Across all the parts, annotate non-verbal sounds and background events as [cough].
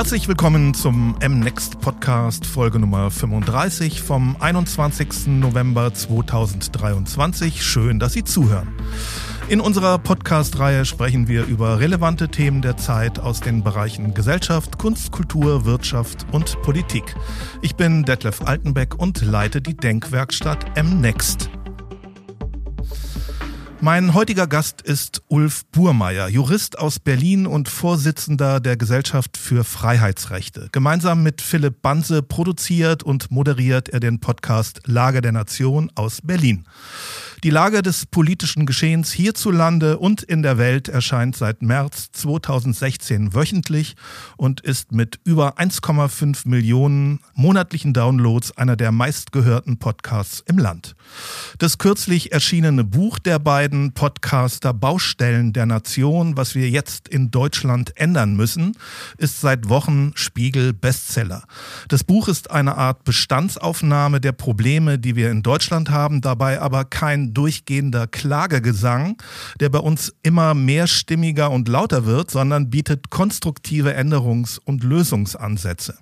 Herzlich willkommen zum M-Next Podcast, Folge Nummer 35 vom 21. November 2023. Schön, dass Sie zuhören. In unserer Podcast-Reihe sprechen wir über relevante Themen der Zeit aus den Bereichen Gesellschaft, Kunst, Kultur, Wirtschaft und Politik. Ich bin Detlef Altenbeck und leite die Denkwerkstatt M-Next. Mein heutiger Gast ist Ulf Burmeier, Jurist aus Berlin und Vorsitzender der Gesellschaft für Freiheitsrechte. Gemeinsam mit Philipp Banse produziert und moderiert er den Podcast Lage der Nation aus Berlin. Die Lage des politischen Geschehens hierzulande und in der Welt erscheint seit März 2016 wöchentlich und ist mit über 1,5 Millionen monatlichen Downloads einer der meistgehörten Podcasts im Land. Das kürzlich erschienene Buch der beiden Podcaster Baustellen der Nation, was wir jetzt in Deutschland ändern müssen, ist seit Wochen Spiegel Bestseller. Das Buch ist eine Art Bestandsaufnahme der Probleme, die wir in Deutschland haben, dabei aber kein durchgehender Klagegesang, der bei uns immer mehrstimmiger und lauter wird, sondern bietet konstruktive Änderungs- und Lösungsansätze.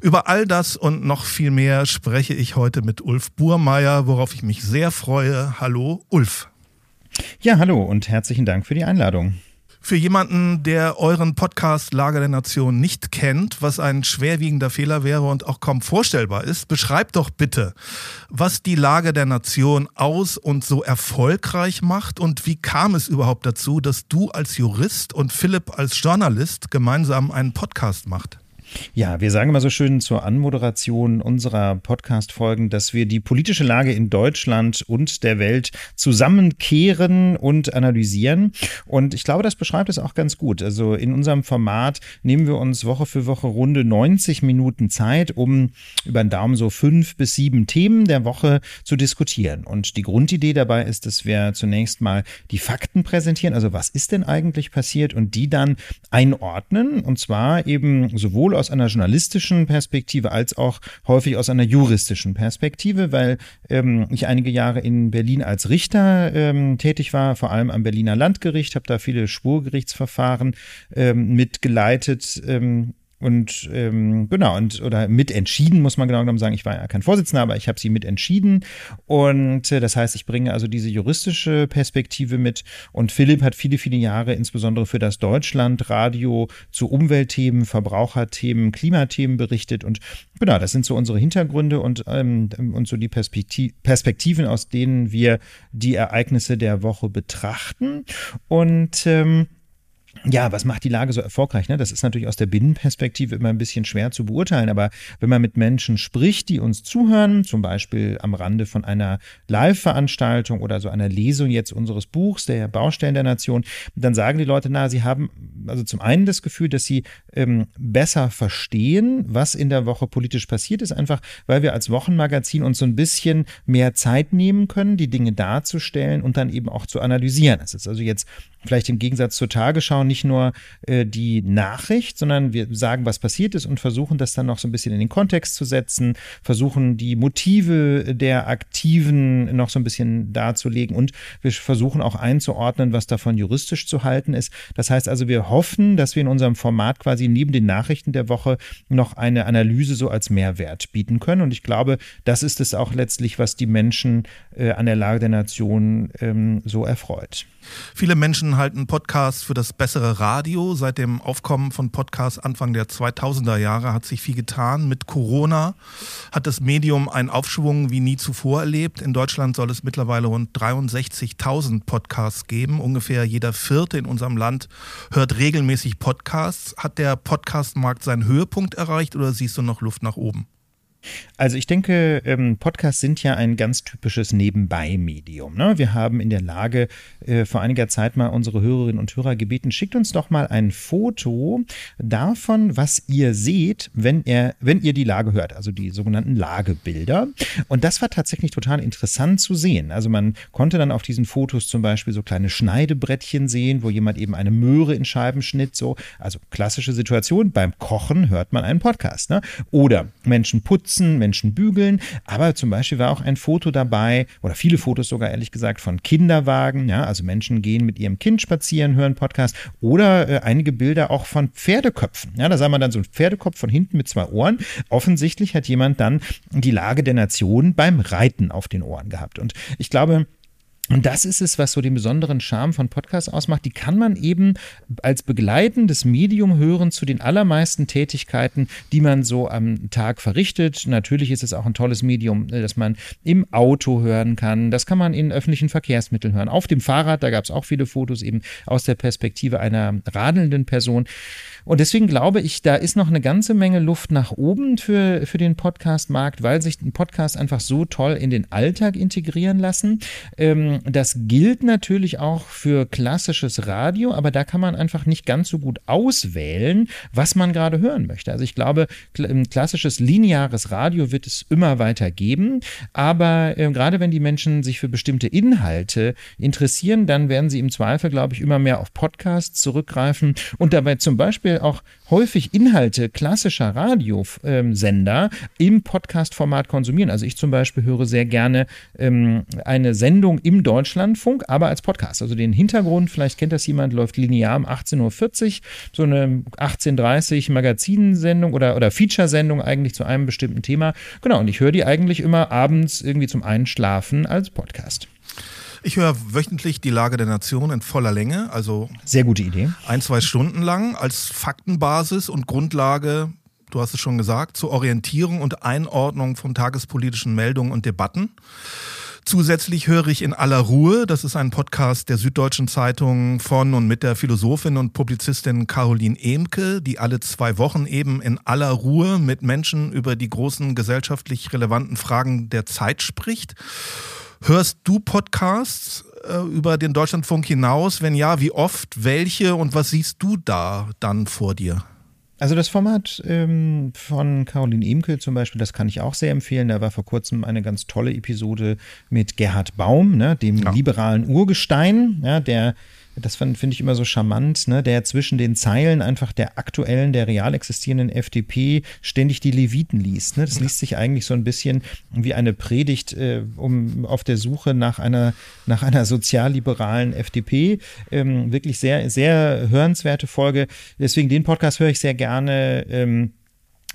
Über all das und noch viel mehr spreche ich heute mit Ulf Burmeier, worauf ich mich sehr freue. Hallo, Ulf. Ja, hallo und herzlichen Dank für die Einladung. Für jemanden, der euren Podcast Lager der Nation nicht kennt, was ein schwerwiegender Fehler wäre und auch kaum vorstellbar ist, beschreibt doch bitte, was die Lage der Nation aus und so erfolgreich macht und wie kam es überhaupt dazu, dass du als Jurist und Philipp als Journalist gemeinsam einen Podcast macht? Ja, wir sagen immer so schön zur Anmoderation unserer Podcast-Folgen, dass wir die politische Lage in Deutschland und der Welt zusammenkehren und analysieren. Und ich glaube, das beschreibt es auch ganz gut. Also in unserem Format nehmen wir uns Woche für Woche runde 90 Minuten Zeit, um über den Daumen so fünf bis sieben Themen der Woche zu diskutieren. Und die Grundidee dabei ist, dass wir zunächst mal die Fakten präsentieren. Also was ist denn eigentlich passiert und die dann einordnen. Und zwar eben sowohl aus einer journalistischen Perspektive als auch häufig aus einer juristischen Perspektive, weil ähm, ich einige Jahre in Berlin als Richter ähm, tätig war, vor allem am Berliner Landgericht, habe da viele Spurgerichtsverfahren ähm, mitgeleitet ähm, und ähm, genau, und oder mitentschieden, muss man genau genommen sagen. Ich war ja kein Vorsitzender, aber ich habe sie mitentschieden. Und äh, das heißt, ich bringe also diese juristische Perspektive mit. Und Philipp hat viele, viele Jahre insbesondere für das Deutschlandradio zu Umweltthemen, Verbraucherthemen, Klimathemen berichtet. Und genau, das sind so unsere Hintergründe und, ähm, und so die Perspektiv Perspektiven, aus denen wir die Ereignisse der Woche betrachten. Und ähm, ja, was macht die Lage so erfolgreich? Ne? Das ist natürlich aus der Binnenperspektive immer ein bisschen schwer zu beurteilen, aber wenn man mit Menschen spricht, die uns zuhören, zum Beispiel am Rande von einer Live-Veranstaltung oder so einer Lesung jetzt unseres Buchs, der Baustellen der Nation, dann sagen die Leute, na, sie haben also zum einen das Gefühl, dass sie ähm, besser verstehen, was in der Woche politisch passiert ist, einfach weil wir als Wochenmagazin uns so ein bisschen mehr Zeit nehmen können, die Dinge darzustellen und dann eben auch zu analysieren. Das ist also jetzt vielleicht im Gegensatz zur Tagesschau nicht nur äh, die Nachricht, sondern wir sagen, was passiert ist und versuchen das dann noch so ein bisschen in den Kontext zu setzen, versuchen die Motive der Aktiven noch so ein bisschen darzulegen und wir versuchen auch einzuordnen, was davon juristisch zu halten ist. Das heißt also, wir hoffen, dass wir in unserem Format quasi neben den Nachrichten der Woche noch eine Analyse so als Mehrwert bieten können. Und ich glaube, das ist es auch letztlich, was die Menschen äh, an der Lage der Nation ähm, so erfreut. Viele Menschen halten Podcasts für das bessere Radio. Seit dem Aufkommen von Podcasts Anfang der 2000er Jahre hat sich viel getan. Mit Corona hat das Medium einen Aufschwung wie nie zuvor erlebt. In Deutschland soll es mittlerweile rund 63.000 Podcasts geben. Ungefähr jeder Vierte in unserem Land hört regelmäßig Podcasts. Hat der Podcastmarkt seinen Höhepunkt erreicht oder siehst du noch Luft nach oben? Also ich denke, ähm, Podcasts sind ja ein ganz typisches Nebenbei-Medium. Ne? Wir haben in der Lage, äh, vor einiger Zeit mal unsere Hörerinnen und Hörer gebeten, schickt uns doch mal ein Foto davon, was ihr seht, wenn ihr, wenn ihr die Lage hört, also die sogenannten Lagebilder. Und das war tatsächlich total interessant zu sehen. Also man konnte dann auf diesen Fotos zum Beispiel so kleine Schneidebrettchen sehen, wo jemand eben eine Möhre in Scheiben schnitt, so. Also klassische Situation, beim Kochen hört man einen Podcast. Ne? Oder Menschen putzen putzen, Menschen bügeln, aber zum Beispiel war auch ein Foto dabei oder viele Fotos sogar ehrlich gesagt von Kinderwagen, ja, also Menschen gehen mit ihrem Kind spazieren, hören Podcast oder äh, einige Bilder auch von Pferdeköpfen. Ja, da sah man dann so einen Pferdekopf von hinten mit zwei Ohren. Offensichtlich hat jemand dann die Lage der Nation beim Reiten auf den Ohren gehabt. Und ich glaube, und das ist es, was so den besonderen Charme von Podcasts ausmacht. Die kann man eben als begleitendes Medium hören zu den allermeisten Tätigkeiten, die man so am Tag verrichtet. Natürlich ist es auch ein tolles Medium, äh, das man im Auto hören kann. Das kann man in öffentlichen Verkehrsmitteln hören. Auf dem Fahrrad, da gab es auch viele Fotos eben aus der Perspektive einer radelnden Person. Und deswegen glaube ich, da ist noch eine ganze Menge Luft nach oben für, für den Podcast-Markt, weil sich ein Podcast einfach so toll in den Alltag integrieren lassen. Ähm, das gilt natürlich auch für klassisches Radio, aber da kann man einfach nicht ganz so gut auswählen, was man gerade hören möchte. Also ich glaube, ein klassisches lineares Radio wird es immer weiter geben, aber äh, gerade wenn die Menschen sich für bestimmte Inhalte interessieren, dann werden sie im Zweifel, glaube ich, immer mehr auf Podcasts zurückgreifen und dabei zum Beispiel auch häufig Inhalte klassischer Radiosender im Podcast-Format konsumieren. Also ich zum Beispiel höre sehr gerne ähm, eine Sendung im Deutschlandfunk, aber als Podcast. Also den Hintergrund, vielleicht kennt das jemand, läuft linear um 18.40 Uhr, so eine 18.30 Uhr Magazinsendung oder, oder Feature-Sendung eigentlich zu einem bestimmten Thema. Genau, und ich höre die eigentlich immer abends irgendwie zum Einschlafen als Podcast. Ich höre wöchentlich die Lage der Nation in voller Länge, also sehr gute Idee. Ein, zwei Stunden lang als Faktenbasis und Grundlage, du hast es schon gesagt, zur Orientierung und Einordnung von tagespolitischen Meldungen und Debatten. Zusätzlich höre ich in aller Ruhe, das ist ein Podcast der Süddeutschen Zeitung von und mit der Philosophin und Publizistin Caroline Emke, die alle zwei Wochen eben in aller Ruhe mit Menschen über die großen gesellschaftlich relevanten Fragen der Zeit spricht. Hörst du Podcasts äh, über den Deutschlandfunk hinaus? Wenn ja, wie oft, welche und was siehst du da dann vor dir? Also das Format ähm, von Caroline Emke zum Beispiel, das kann ich auch sehr empfehlen. Da war vor kurzem eine ganz tolle Episode mit Gerhard Baum, ne, dem ja. liberalen Urgestein, ja, der das finde ich immer so charmant, ne, der zwischen den Zeilen einfach der aktuellen, der real existierenden FDP ständig die Leviten liest. Ne? Das liest sich eigentlich so ein bisschen wie eine Predigt äh, um, auf der Suche nach einer, nach einer sozialliberalen FDP. Ähm, wirklich sehr, sehr hörenswerte Folge. Deswegen den Podcast höre ich sehr gerne. Ähm,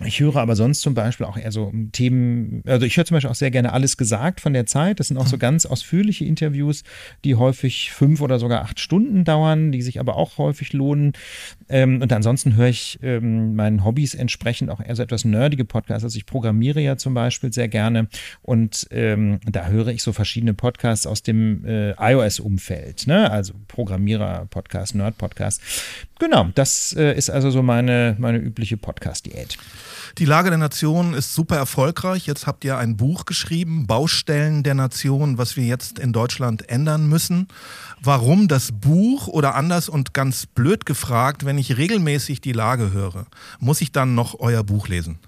ich höre aber sonst zum Beispiel auch eher so Themen, also ich höre zum Beispiel auch sehr gerne alles gesagt von der Zeit. Das sind auch so ganz ausführliche Interviews, die häufig fünf oder sogar acht Stunden dauern, die sich aber auch häufig lohnen. Ähm, und ansonsten höre ich ähm, meinen Hobbys entsprechend auch eher so etwas nerdige Podcasts. Also ich programmiere ja zum Beispiel sehr gerne und ähm, da höre ich so verschiedene Podcasts aus dem äh, iOS-Umfeld, ne? Also Programmierer-Podcast, Nerd-Podcast. Genau, das äh, ist also so meine, meine übliche Podcast-Diät. Die Lage der Nation ist super erfolgreich. Jetzt habt ihr ein Buch geschrieben, Baustellen der Nation, was wir jetzt in Deutschland ändern müssen. Warum das Buch oder anders und ganz blöd gefragt, wenn ich regelmäßig die Lage höre, muss ich dann noch euer Buch lesen?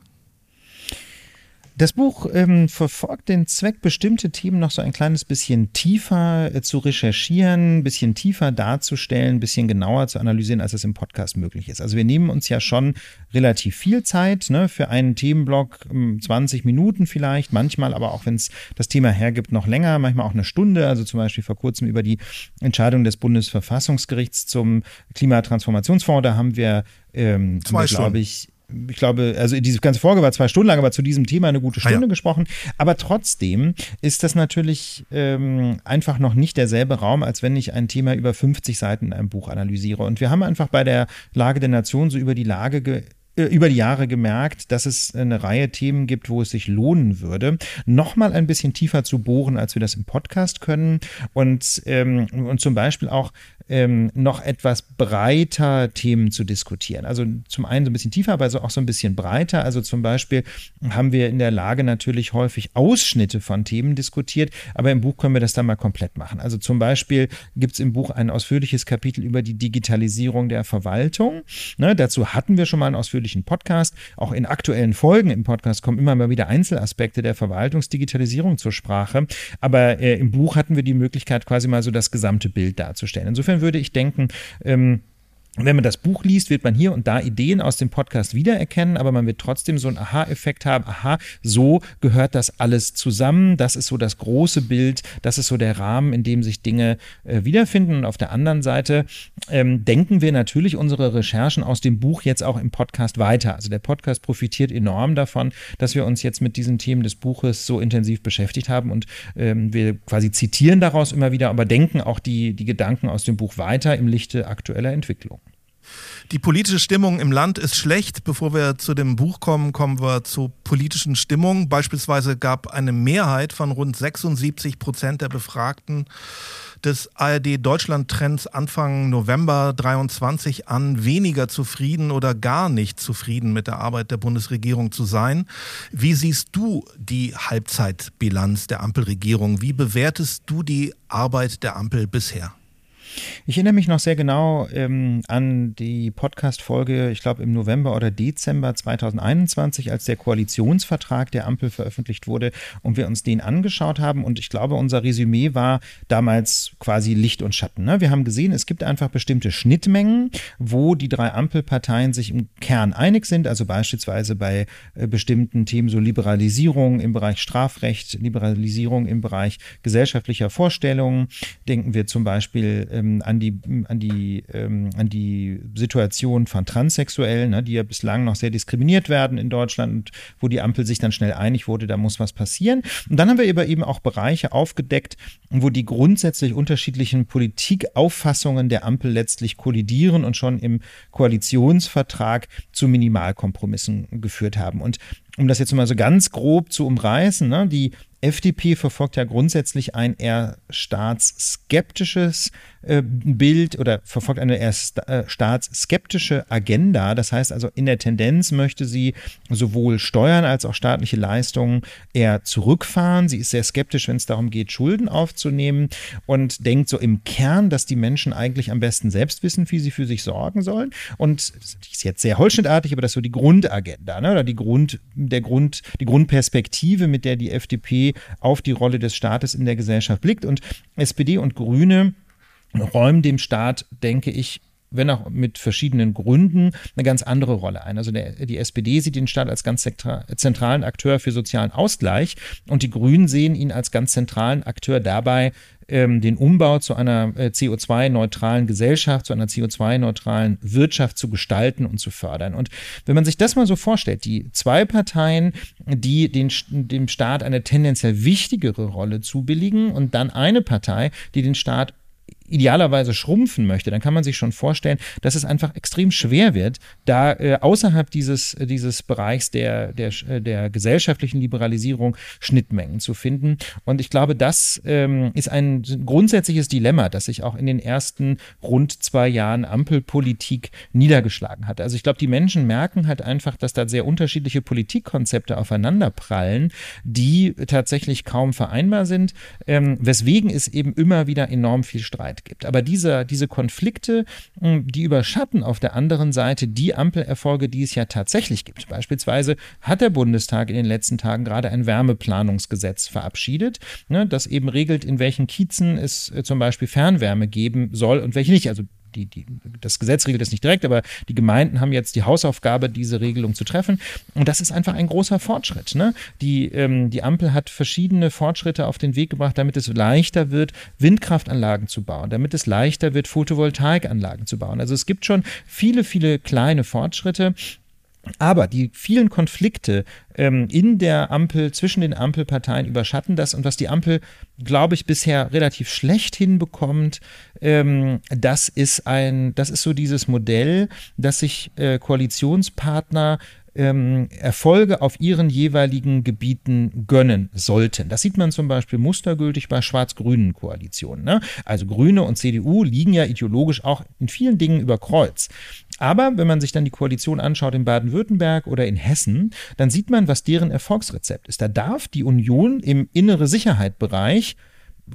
Das Buch ähm, verfolgt den Zweck, bestimmte Themen noch so ein kleines bisschen tiefer äh, zu recherchieren, ein bisschen tiefer darzustellen, ein bisschen genauer zu analysieren, als es im Podcast möglich ist. Also wir nehmen uns ja schon relativ viel Zeit ne, für einen Themenblock, 20 ähm, Minuten vielleicht, manchmal aber auch, wenn es das Thema hergibt, noch länger, manchmal auch eine Stunde. Also zum Beispiel vor kurzem über die Entscheidung des Bundesverfassungsgerichts zum Klimatransformationsfonds, da haben wir, ähm, glaube ich, ich glaube, also diese ganze Folge war zwei Stunden lang, aber zu diesem Thema eine gute Stunde ah, ja. gesprochen. Aber trotzdem ist das natürlich ähm, einfach noch nicht derselbe Raum, als wenn ich ein Thema über 50 Seiten in einem Buch analysiere. Und wir haben einfach bei der Lage der Nation so über die Lage ge äh, über die Jahre gemerkt, dass es eine Reihe Themen gibt, wo es sich lohnen würde, nochmal ein bisschen tiefer zu bohren, als wir das im Podcast können und, ähm, und zum Beispiel auch ähm, noch etwas breiter Themen zu diskutieren. Also zum einen so ein bisschen tiefer, aber so auch so ein bisschen breiter. Also zum Beispiel haben wir in der Lage natürlich häufig Ausschnitte von Themen diskutiert, aber im Buch können wir das dann mal komplett machen. Also zum Beispiel gibt es im Buch ein ausführliches Kapitel über die Digitalisierung der Verwaltung. Ne, dazu hatten wir schon mal einen ausführlichen Podcast. Auch in aktuellen Folgen im Podcast kommen immer mal wieder Einzelaspekte der Verwaltungsdigitalisierung zur Sprache. Aber äh, im Buch hatten wir die Möglichkeit, quasi mal so das gesamte Bild darzustellen. Insofern würde ich denken, ähm, wenn man das Buch liest, wird man hier und da Ideen aus dem Podcast wiedererkennen, aber man wird trotzdem so einen Aha-Effekt haben. Aha, so gehört das alles zusammen. Das ist so das große Bild. Das ist so der Rahmen, in dem sich Dinge äh, wiederfinden. Und auf der anderen Seite ähm, denken wir natürlich unsere Recherchen aus dem Buch jetzt auch im Podcast weiter. Also der Podcast profitiert enorm davon, dass wir uns jetzt mit diesen Themen des Buches so intensiv beschäftigt haben und ähm, wir quasi zitieren daraus immer wieder, aber denken auch die, die Gedanken aus dem Buch weiter im Lichte aktueller Entwicklung. Die politische Stimmung im Land ist schlecht. Bevor wir zu dem Buch kommen, kommen wir zur politischen Stimmung. Beispielsweise gab eine Mehrheit von rund 76 Prozent der Befragten des ARD Deutschland Trends Anfang November 23 an, weniger zufrieden oder gar nicht zufrieden mit der Arbeit der Bundesregierung zu sein. Wie siehst du die Halbzeitbilanz der Ampelregierung? Wie bewertest du die Arbeit der Ampel bisher? Ich erinnere mich noch sehr genau ähm, an die Podcast-Folge, ich glaube im November oder Dezember 2021, als der Koalitionsvertrag der Ampel veröffentlicht wurde und wir uns den angeschaut haben. Und ich glaube, unser Resümee war damals quasi Licht und Schatten. Ne? Wir haben gesehen, es gibt einfach bestimmte Schnittmengen, wo die drei Ampelparteien sich im Kern einig sind. Also beispielsweise bei äh, bestimmten Themen so Liberalisierung im Bereich Strafrecht, Liberalisierung im Bereich gesellschaftlicher Vorstellungen. Denken wir zum Beispiel ähm, ähm, an, die, an, die, ähm, an die Situation von Transsexuellen, ne, die ja bislang noch sehr diskriminiert werden in Deutschland und wo die Ampel sich dann schnell einig wurde, da muss was passieren. Und dann haben wir aber eben auch Bereiche aufgedeckt, wo die grundsätzlich unterschiedlichen Politikauffassungen der Ampel letztlich kollidieren und schon im Koalitionsvertrag zu Minimalkompromissen geführt haben. Und um das jetzt mal so ganz grob zu umreißen, ne, die FDP verfolgt ja grundsätzlich ein eher staatsskeptisches äh, Bild oder verfolgt eine eher äh, staatsskeptische Agenda. Das heißt also, in der Tendenz möchte sie sowohl Steuern als auch staatliche Leistungen eher zurückfahren. Sie ist sehr skeptisch, wenn es darum geht, Schulden aufzunehmen und denkt so im Kern, dass die Menschen eigentlich am besten selbst wissen, wie sie für sich sorgen sollen. Und das ist jetzt sehr holzschnittartig, aber das ist so die Grundagenda ne? oder die Grund, der Grund, die Grundperspektive, mit der die FDP auf die Rolle des Staates in der Gesellschaft blickt. Und SPD und Grüne räumen dem Staat, denke ich, wenn auch mit verschiedenen Gründen, eine ganz andere Rolle ein. Also der, die SPD sieht den Staat als ganz zentralen Akteur für sozialen Ausgleich und die Grünen sehen ihn als ganz zentralen Akteur dabei, ähm, den Umbau zu einer äh, CO2-neutralen Gesellschaft, zu einer CO2-neutralen Wirtschaft zu gestalten und zu fördern. Und wenn man sich das mal so vorstellt, die zwei Parteien, die den, dem Staat eine tendenziell wichtigere Rolle zubilligen und dann eine Partei, die den Staat idealerweise schrumpfen möchte, dann kann man sich schon vorstellen, dass es einfach extrem schwer wird, da äh, außerhalb dieses, äh, dieses Bereichs der, der, äh, der gesellschaftlichen Liberalisierung Schnittmengen zu finden. Und ich glaube, das ähm, ist ein grundsätzliches Dilemma, das sich auch in den ersten rund zwei Jahren Ampelpolitik niedergeschlagen hat. Also ich glaube, die Menschen merken halt einfach, dass da sehr unterschiedliche Politikkonzepte aufeinanderprallen, die tatsächlich kaum vereinbar sind, ähm, weswegen es eben immer wieder enorm viel Streit Streit gibt. Aber diese, diese Konflikte, hm, die überschatten auf der anderen Seite die Ampelerfolge, die es ja tatsächlich gibt. Beispielsweise hat der Bundestag in den letzten Tagen gerade ein Wärmeplanungsgesetz verabschiedet, ne, das eben regelt, in welchen Kiezen es äh, zum Beispiel Fernwärme geben soll und welche nicht. Also die, die, das Gesetz regelt es nicht direkt, aber die Gemeinden haben jetzt die Hausaufgabe, diese Regelung zu treffen. Und das ist einfach ein großer Fortschritt. Ne? Die, ähm, die Ampel hat verschiedene Fortschritte auf den Weg gebracht, damit es leichter wird, Windkraftanlagen zu bauen, damit es leichter wird, Photovoltaikanlagen zu bauen. Also es gibt schon viele, viele kleine Fortschritte. Aber die vielen Konflikte ähm, in der Ampel, zwischen den Ampelparteien überschatten das. Und was die Ampel, glaube ich, bisher relativ schlecht hinbekommt, ähm, das ist ein, das ist so dieses Modell, dass sich äh, Koalitionspartner ähm, Erfolge auf ihren jeweiligen Gebieten gönnen sollten. Das sieht man zum Beispiel mustergültig bei schwarz-grünen Koalitionen. Ne? Also Grüne und CDU liegen ja ideologisch auch in vielen Dingen über Kreuz. Aber wenn man sich dann die Koalition anschaut in Baden-Württemberg oder in Hessen, dann sieht man, was deren Erfolgsrezept ist. Da darf die Union im innere Sicherheit-Bereich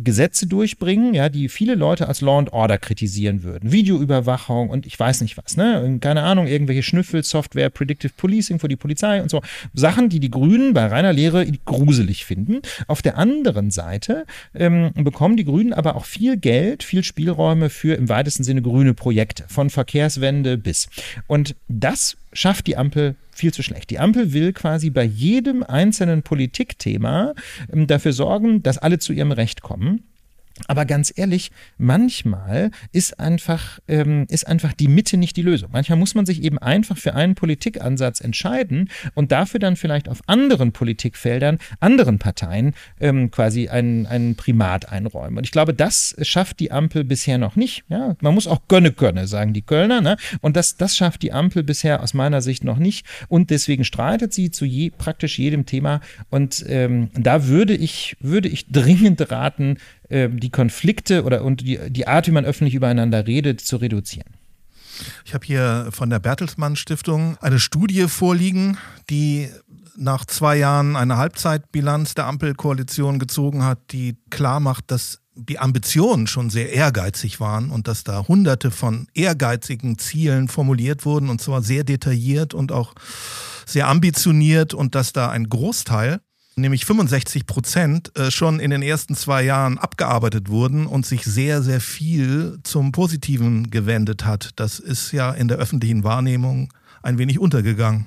Gesetze durchbringen, ja, die viele Leute als Law and Order kritisieren würden. Videoüberwachung und ich weiß nicht was, ne? Keine Ahnung, irgendwelche Schnüffelsoftware, Predictive Policing für die Polizei und so. Sachen, die die Grünen bei reiner Lehre gruselig finden. Auf der anderen Seite ähm, bekommen die Grünen aber auch viel Geld, viel Spielräume für im weitesten Sinne grüne Projekte, von Verkehrswende bis. Und das schafft die Ampel viel zu schlecht. Die Ampel will quasi bei jedem einzelnen Politikthema ähm, dafür sorgen, dass alle zu ihrem Recht kommen. Aber ganz ehrlich, manchmal ist einfach, ähm, ist einfach die Mitte nicht die Lösung. Manchmal muss man sich eben einfach für einen Politikansatz entscheiden und dafür dann vielleicht auf anderen Politikfeldern, anderen Parteien ähm, quasi einen, einen Primat einräumen. Und ich glaube, das schafft die Ampel bisher noch nicht. Ja? Man muss auch gönne gönne, sagen die Kölner. Ne? Und das, das schafft die Ampel bisher aus meiner Sicht noch nicht. Und deswegen streitet sie zu je, praktisch jedem Thema. Und ähm, da würde ich, würde ich dringend raten, ähm, die Konflikte oder und die, die Art, wie man öffentlich übereinander redet, zu reduzieren. Ich habe hier von der Bertelsmann Stiftung eine Studie vorliegen, die nach zwei Jahren eine Halbzeitbilanz der Ampelkoalition gezogen hat, die klar macht, dass die Ambitionen schon sehr ehrgeizig waren und dass da hunderte von ehrgeizigen Zielen formuliert wurden und zwar sehr detailliert und auch sehr ambitioniert und dass da ein Großteil nämlich 65 Prozent, äh, schon in den ersten zwei Jahren abgearbeitet wurden und sich sehr, sehr viel zum Positiven gewendet hat. Das ist ja in der öffentlichen Wahrnehmung ein wenig untergegangen.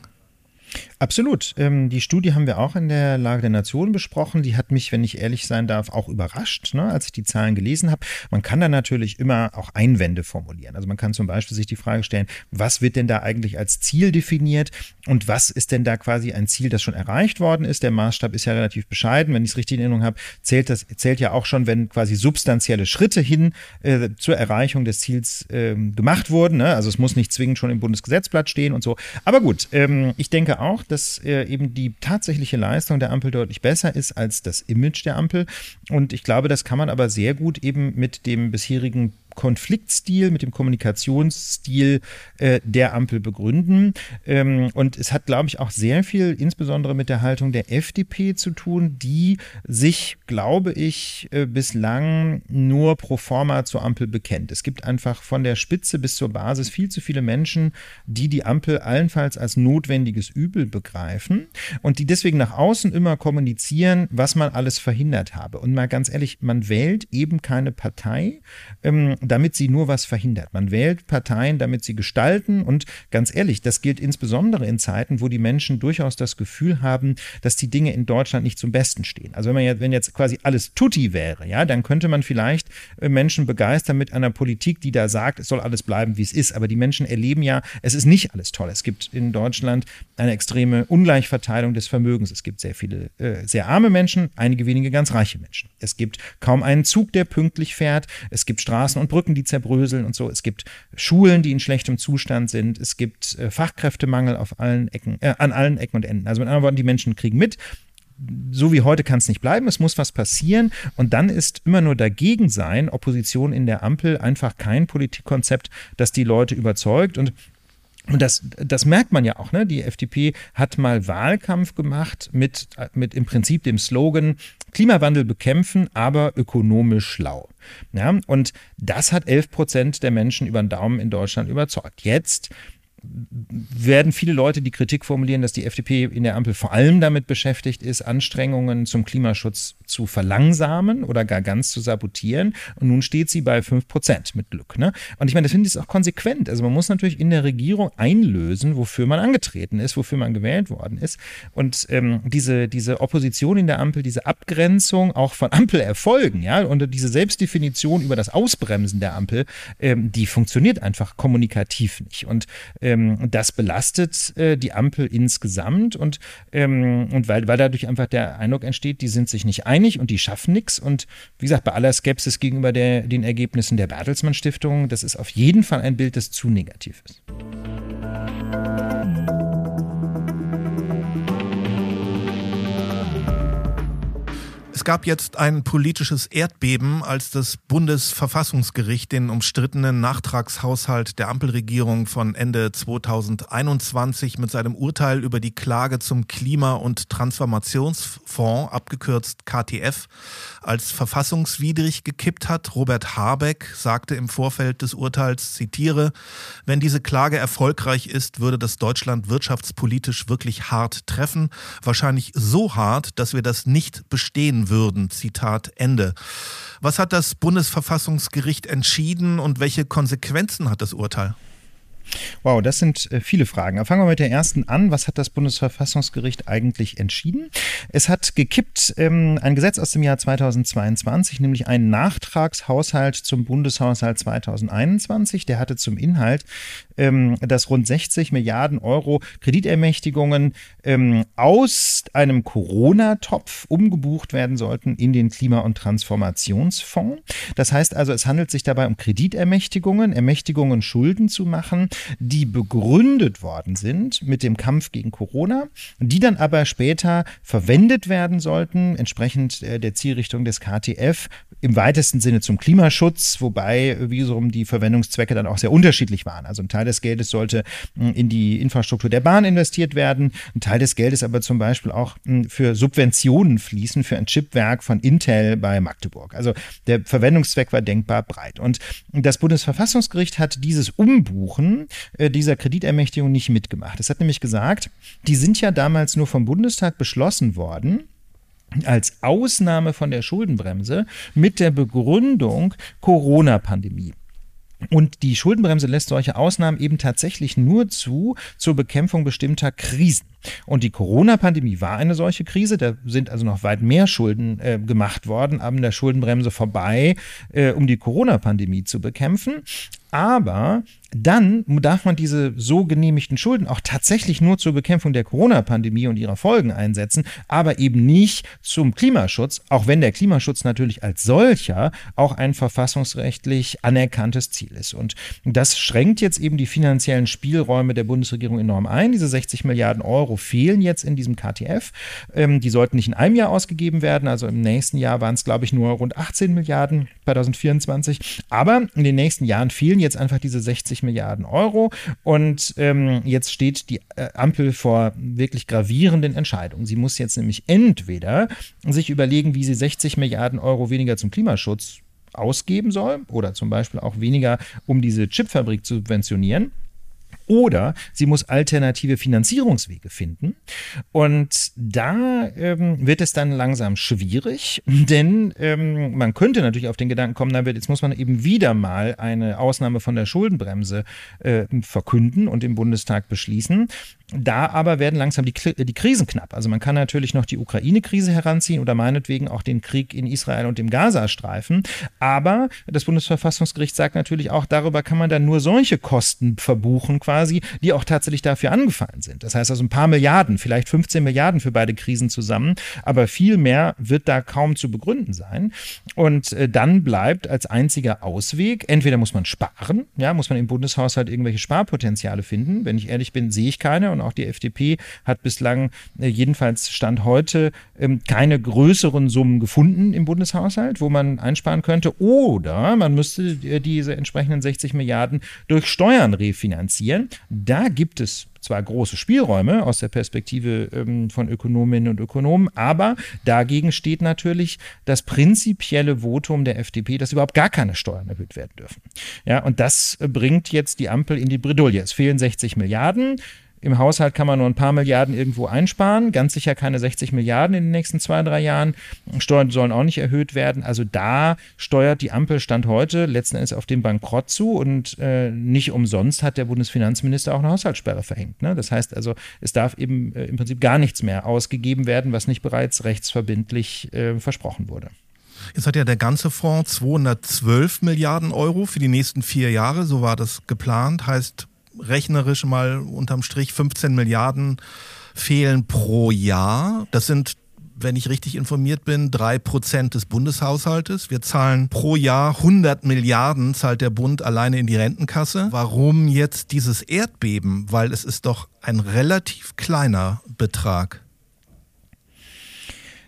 Absolut. Ähm, die Studie haben wir auch in der Lage der Nation besprochen. Die hat mich, wenn ich ehrlich sein darf, auch überrascht, ne, als ich die Zahlen gelesen habe. Man kann da natürlich immer auch Einwände formulieren. Also man kann zum Beispiel sich die Frage stellen, was wird denn da eigentlich als Ziel definiert und was ist denn da quasi ein Ziel, das schon erreicht worden ist? Der Maßstab ist ja relativ bescheiden. Wenn ich es richtig in Erinnerung habe, zählt das zählt ja auch schon, wenn quasi substanzielle Schritte hin äh, zur Erreichung des Ziels äh, gemacht wurden. Ne? Also es muss nicht zwingend schon im Bundesgesetzblatt stehen und so. Aber gut, ähm, ich denke auch, dass äh, eben die tatsächliche Leistung der Ampel deutlich besser ist als das Image der Ampel. Und ich glaube, das kann man aber sehr gut eben mit dem bisherigen Konfliktstil, mit dem Kommunikationsstil äh, der Ampel begründen. Ähm, und es hat, glaube ich, auch sehr viel insbesondere mit der Haltung der FDP zu tun, die sich, glaube ich, äh, bislang nur pro forma zur Ampel bekennt. Es gibt einfach von der Spitze bis zur Basis viel zu viele Menschen, die die Ampel allenfalls als notwendiges Übel begreifen und die deswegen nach außen immer kommunizieren, was man alles verhindert habe. Und mal ganz ehrlich, man wählt eben keine Partei, ähm, damit sie nur was verhindert. Man wählt Parteien, damit sie gestalten. Und ganz ehrlich, das gilt insbesondere in Zeiten, wo die Menschen durchaus das Gefühl haben, dass die Dinge in Deutschland nicht zum Besten stehen. Also wenn man jetzt, wenn jetzt quasi alles tutti wäre, ja, dann könnte man vielleicht äh, Menschen begeistern mit einer Politik, die da sagt, es soll alles bleiben, wie es ist. Aber die Menschen erleben ja, es ist nicht alles toll. Es gibt in Deutschland eine extreme Ungleichverteilung des Vermögens. Es gibt sehr viele äh, sehr arme Menschen, einige wenige ganz reiche Menschen. Es gibt kaum einen Zug, der pünktlich fährt. Es gibt Straßen und Brücken, die zerbröseln und so. Es gibt Schulen, die in schlechtem Zustand sind. Es gibt äh, Fachkräftemangel auf allen Ecken, äh, an allen Ecken und Enden. Also mit anderen Worten, die Menschen kriegen mit, so wie heute kann es nicht bleiben, es muss was passieren und dann ist immer nur dagegen sein, Opposition in der Ampel, einfach kein Politikkonzept, das die Leute überzeugt und und das, das merkt man ja auch, ne? Die FDP hat mal Wahlkampf gemacht mit, mit im Prinzip dem Slogan Klimawandel bekämpfen, aber ökonomisch schlau. Ja? Und das hat 11 Prozent der Menschen über den Daumen in Deutschland überzeugt. Jetzt werden viele Leute die Kritik formulieren, dass die FDP in der Ampel vor allem damit beschäftigt ist, Anstrengungen zum Klimaschutz zu verlangsamen oder gar ganz zu sabotieren. Und nun steht sie bei 5 Prozent mit Glück. Ne? Und ich meine, das finde ich auch konsequent. Also man muss natürlich in der Regierung einlösen, wofür man angetreten ist, wofür man gewählt worden ist. Und ähm, diese, diese Opposition in der Ampel, diese Abgrenzung auch von Ampelerfolgen, ja, und diese Selbstdefinition über das Ausbremsen der Ampel, ähm, die funktioniert einfach kommunikativ nicht. Und ähm, das belastet äh, die Ampel insgesamt und, ähm, und weil, weil dadurch einfach der Eindruck entsteht, die sind sich nicht einig und die schaffen nichts. Und wie gesagt, bei aller Skepsis gegenüber der, den Ergebnissen der Bertelsmann Stiftung, das ist auf jeden Fall ein Bild, das zu negativ ist. Gab jetzt ein politisches Erdbeben, als das Bundesverfassungsgericht den umstrittenen Nachtragshaushalt der Ampelregierung von Ende 2021 mit seinem Urteil über die Klage zum Klima- und Transformationsfonds, abgekürzt KTF, als verfassungswidrig gekippt hat. Robert Habeck sagte im Vorfeld des Urteils, zitiere, wenn diese Klage erfolgreich ist, würde das Deutschland wirtschaftspolitisch wirklich hart treffen, wahrscheinlich so hart, dass wir das nicht bestehen würden. Zitat Ende. Was hat das Bundesverfassungsgericht entschieden und welche Konsequenzen hat das Urteil? Wow, das sind äh, viele Fragen. Fangen wir mit der ersten an. Was hat das Bundesverfassungsgericht eigentlich entschieden? Es hat gekippt ähm, ein Gesetz aus dem Jahr 2022, nämlich einen Nachtragshaushalt zum Bundeshaushalt 2021. Der hatte zum Inhalt, ähm, dass rund 60 Milliarden Euro Kreditermächtigungen ähm, aus einem Corona-Topf umgebucht werden sollten in den Klima- und Transformationsfonds. Das heißt also, es handelt sich dabei um Kreditermächtigungen, Ermächtigungen, Schulden zu machen, die begründet worden sind mit dem Kampf gegen Corona, die dann aber später verwendet werden sollten, entsprechend äh, der Zielrichtung des KTF, im weitesten Sinne zum Klimaschutz, wobei wiederum die Verwendungszwecke dann auch sehr unterschiedlich waren. Also ein Teil des Geldes sollte hm, in die Infrastruktur der Bahn investiert werden, ein Teil des Geldes aber zum Beispiel auch hm, für Subventionen fließen für ein Chipwerk von Intel bei Magdeburg. Also der Verwendungszweck war denkbar breit. Und das Bundesverfassungsgericht hat dieses Umbuchen äh, dieser Kreditermächtigung nicht mitgemacht. Es hat nämlich gesagt, die sind ja damals nur vom Bundestag beschlossen worden als Ausnahme von der Schuldenbremse mit der Begründung Corona-Pandemie. Und die Schuldenbremse lässt solche Ausnahmen eben tatsächlich nur zu zur Bekämpfung bestimmter Krisen. Und die Corona-Pandemie war eine solche Krise. Da sind also noch weit mehr Schulden äh, gemacht worden, an der Schuldenbremse vorbei, äh, um die Corona-Pandemie zu bekämpfen. Aber dann darf man diese so genehmigten Schulden auch tatsächlich nur zur Bekämpfung der Corona-Pandemie und ihrer Folgen einsetzen, aber eben nicht zum Klimaschutz, auch wenn der Klimaschutz natürlich als solcher auch ein verfassungsrechtlich anerkanntes Ziel ist. Und das schränkt jetzt eben die finanziellen Spielräume der Bundesregierung enorm ein. Diese 60 Milliarden Euro fehlen jetzt in diesem KTF. Ähm, die sollten nicht in einem Jahr ausgegeben werden. Also im nächsten Jahr waren es, glaube ich, nur rund 18 Milliarden 2024. Aber in den nächsten Jahren fehlen jetzt einfach diese 60 Milliarden Euro. Und ähm, jetzt steht die äh, Ampel vor wirklich gravierenden Entscheidungen. Sie muss jetzt nämlich entweder sich überlegen, wie sie 60 Milliarden Euro weniger zum Klimaschutz ausgeben soll oder zum Beispiel auch weniger, um diese Chipfabrik zu subventionieren. Oder sie muss alternative Finanzierungswege finden. Und da ähm, wird es dann langsam schwierig, [laughs] denn ähm, man könnte natürlich auf den Gedanken kommen, na, jetzt muss man eben wieder mal eine Ausnahme von der Schuldenbremse äh, verkünden und im Bundestag beschließen. Da aber werden langsam die, die Krisen knapp. Also man kann natürlich noch die Ukraine-Krise heranziehen oder meinetwegen auch den Krieg in Israel und dem Gazastreifen. Aber das Bundesverfassungsgericht sagt natürlich auch, darüber kann man dann nur solche Kosten verbuchen quasi, die auch tatsächlich dafür angefallen sind. Das heißt also ein paar Milliarden, vielleicht 15 Milliarden für beide Krisen zusammen. Aber viel mehr wird da kaum zu begründen sein. Und äh, dann bleibt als einziger Ausweg, entweder muss man sparen, ja, muss man im Bundeshaushalt irgendwelche Sparpotenziale finden. Wenn ich ehrlich bin, sehe ich keine und auch die FDP hat bislang äh, jedenfalls Stand heute ähm, keine größeren Summen gefunden im Bundeshaushalt, wo man einsparen könnte. Oder man müsste äh, diese entsprechenden 60 Milliarden durch Steuern refinanzieren. Da gibt es zwar große Spielräume aus der Perspektive ähm, von Ökonominnen und Ökonomen, aber dagegen steht natürlich das prinzipielle Votum der FDP, dass überhaupt gar keine Steuern erhöht werden dürfen. Ja, und das bringt jetzt die Ampel in die Bredouille. Es fehlen 60 Milliarden. Im Haushalt kann man nur ein paar Milliarden irgendwo einsparen, ganz sicher keine 60 Milliarden in den nächsten zwei, drei Jahren. Steuern sollen auch nicht erhöht werden. Also da steuert die Ampel Stand heute letzten Endes auf den Bankrott zu und äh, nicht umsonst hat der Bundesfinanzminister auch eine Haushaltssperre verhängt. Ne? Das heißt also, es darf eben äh, im Prinzip gar nichts mehr ausgegeben werden, was nicht bereits rechtsverbindlich äh, versprochen wurde. Jetzt hat ja der ganze Fonds 212 Milliarden Euro für die nächsten vier Jahre, so war das geplant. Heißt, rechnerisch mal unterm Strich 15 Milliarden fehlen pro Jahr. Das sind wenn ich richtig informiert bin, drei Prozent des Bundeshaushaltes. Wir zahlen pro Jahr 100 Milliarden, zahlt der Bund alleine in die Rentenkasse. Warum jetzt dieses Erdbeben? Weil es ist doch ein relativ kleiner Betrag.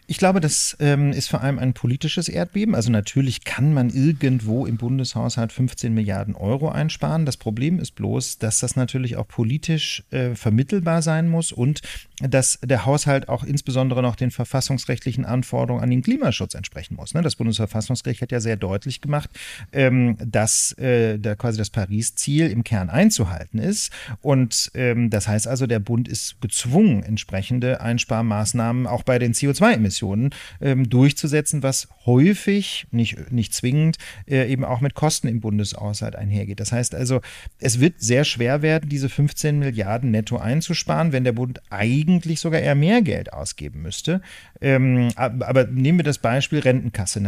Ich glaube, das ähm, ist vor allem ein politisches Erdbeben. Also natürlich kann man irgendwo im Bundeshaushalt 15 Milliarden Euro einsparen. Das Problem ist bloß, dass das natürlich auch politisch äh, vermittelbar sein muss und dass der Haushalt auch insbesondere noch den verfassungsrechtlichen Anforderungen an den Klimaschutz entsprechen muss. Ne? Das Bundesverfassungsgericht hat ja sehr deutlich gemacht, ähm, dass äh, da quasi das Paris-Ziel im Kern einzuhalten ist. Und ähm, das heißt also, der Bund ist gezwungen, entsprechende Einsparmaßnahmen auch bei den CO2-Emissionen Investitionen ähm, durchzusetzen, was häufig, nicht, nicht zwingend, äh, eben auch mit Kosten im Bundeshaushalt einhergeht. Das heißt also, es wird sehr schwer werden, diese 15 Milliarden netto einzusparen, wenn der Bund eigentlich sogar eher mehr Geld ausgeben müsste. Ähm, aber nehmen wir das Beispiel Rentenkasse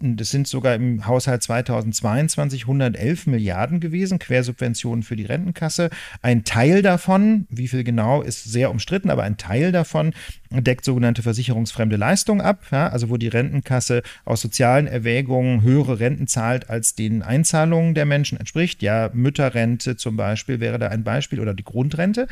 das sind sogar im Haushalt 2022 111 Milliarden gewesen, Quersubventionen für die Rentenkasse. Ein Teil davon, wie viel genau, ist sehr umstritten, aber ein Teil davon deckt sogenannte versicherungsfremde Leistungen ab, ja, also wo die Rentenkasse aus sozialen Erwägungen höhere Renten zahlt, als den Einzahlungen der Menschen entspricht. Ja, Mütterrente zum Beispiel wäre da ein Beispiel oder die Grundrente.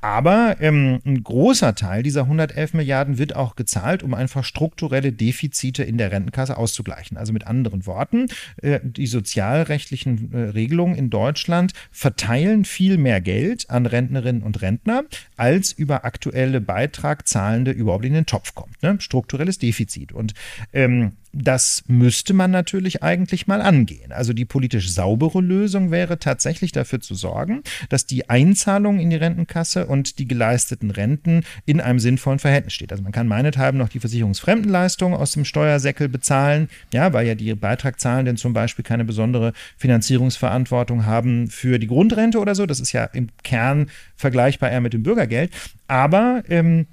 Aber ähm, ein großer Teil dieser 111 Milliarden wird auch gezahlt, um einfach strukturelle Defizite in der Rentenkasse auszugleichen. Also mit anderen Worten, äh, die sozialrechtlichen äh, Regelungen in Deutschland verteilen viel mehr Geld an Rentnerinnen und Rentner, als über aktuelle Beitragzahlende überhaupt in den Topf kommt. Ne? Strukturelles Defizit. Und ähm, das müsste man natürlich eigentlich mal angehen. Also die politisch saubere Lösung wäre tatsächlich dafür zu sorgen, dass die Einzahlung in die Rentenkasse und die geleisteten Renten in einem sinnvollen Verhältnis steht. Also man kann meinethalben noch die Versicherungsfremdenleistung aus dem Steuersäckel bezahlen, ja, weil ja die Beitragzahlenden zum Beispiel keine besondere Finanzierungsverantwortung haben für die Grundrente oder so. Das ist ja im Kern vergleichbar eher mit dem Bürgergeld. Aber ähm,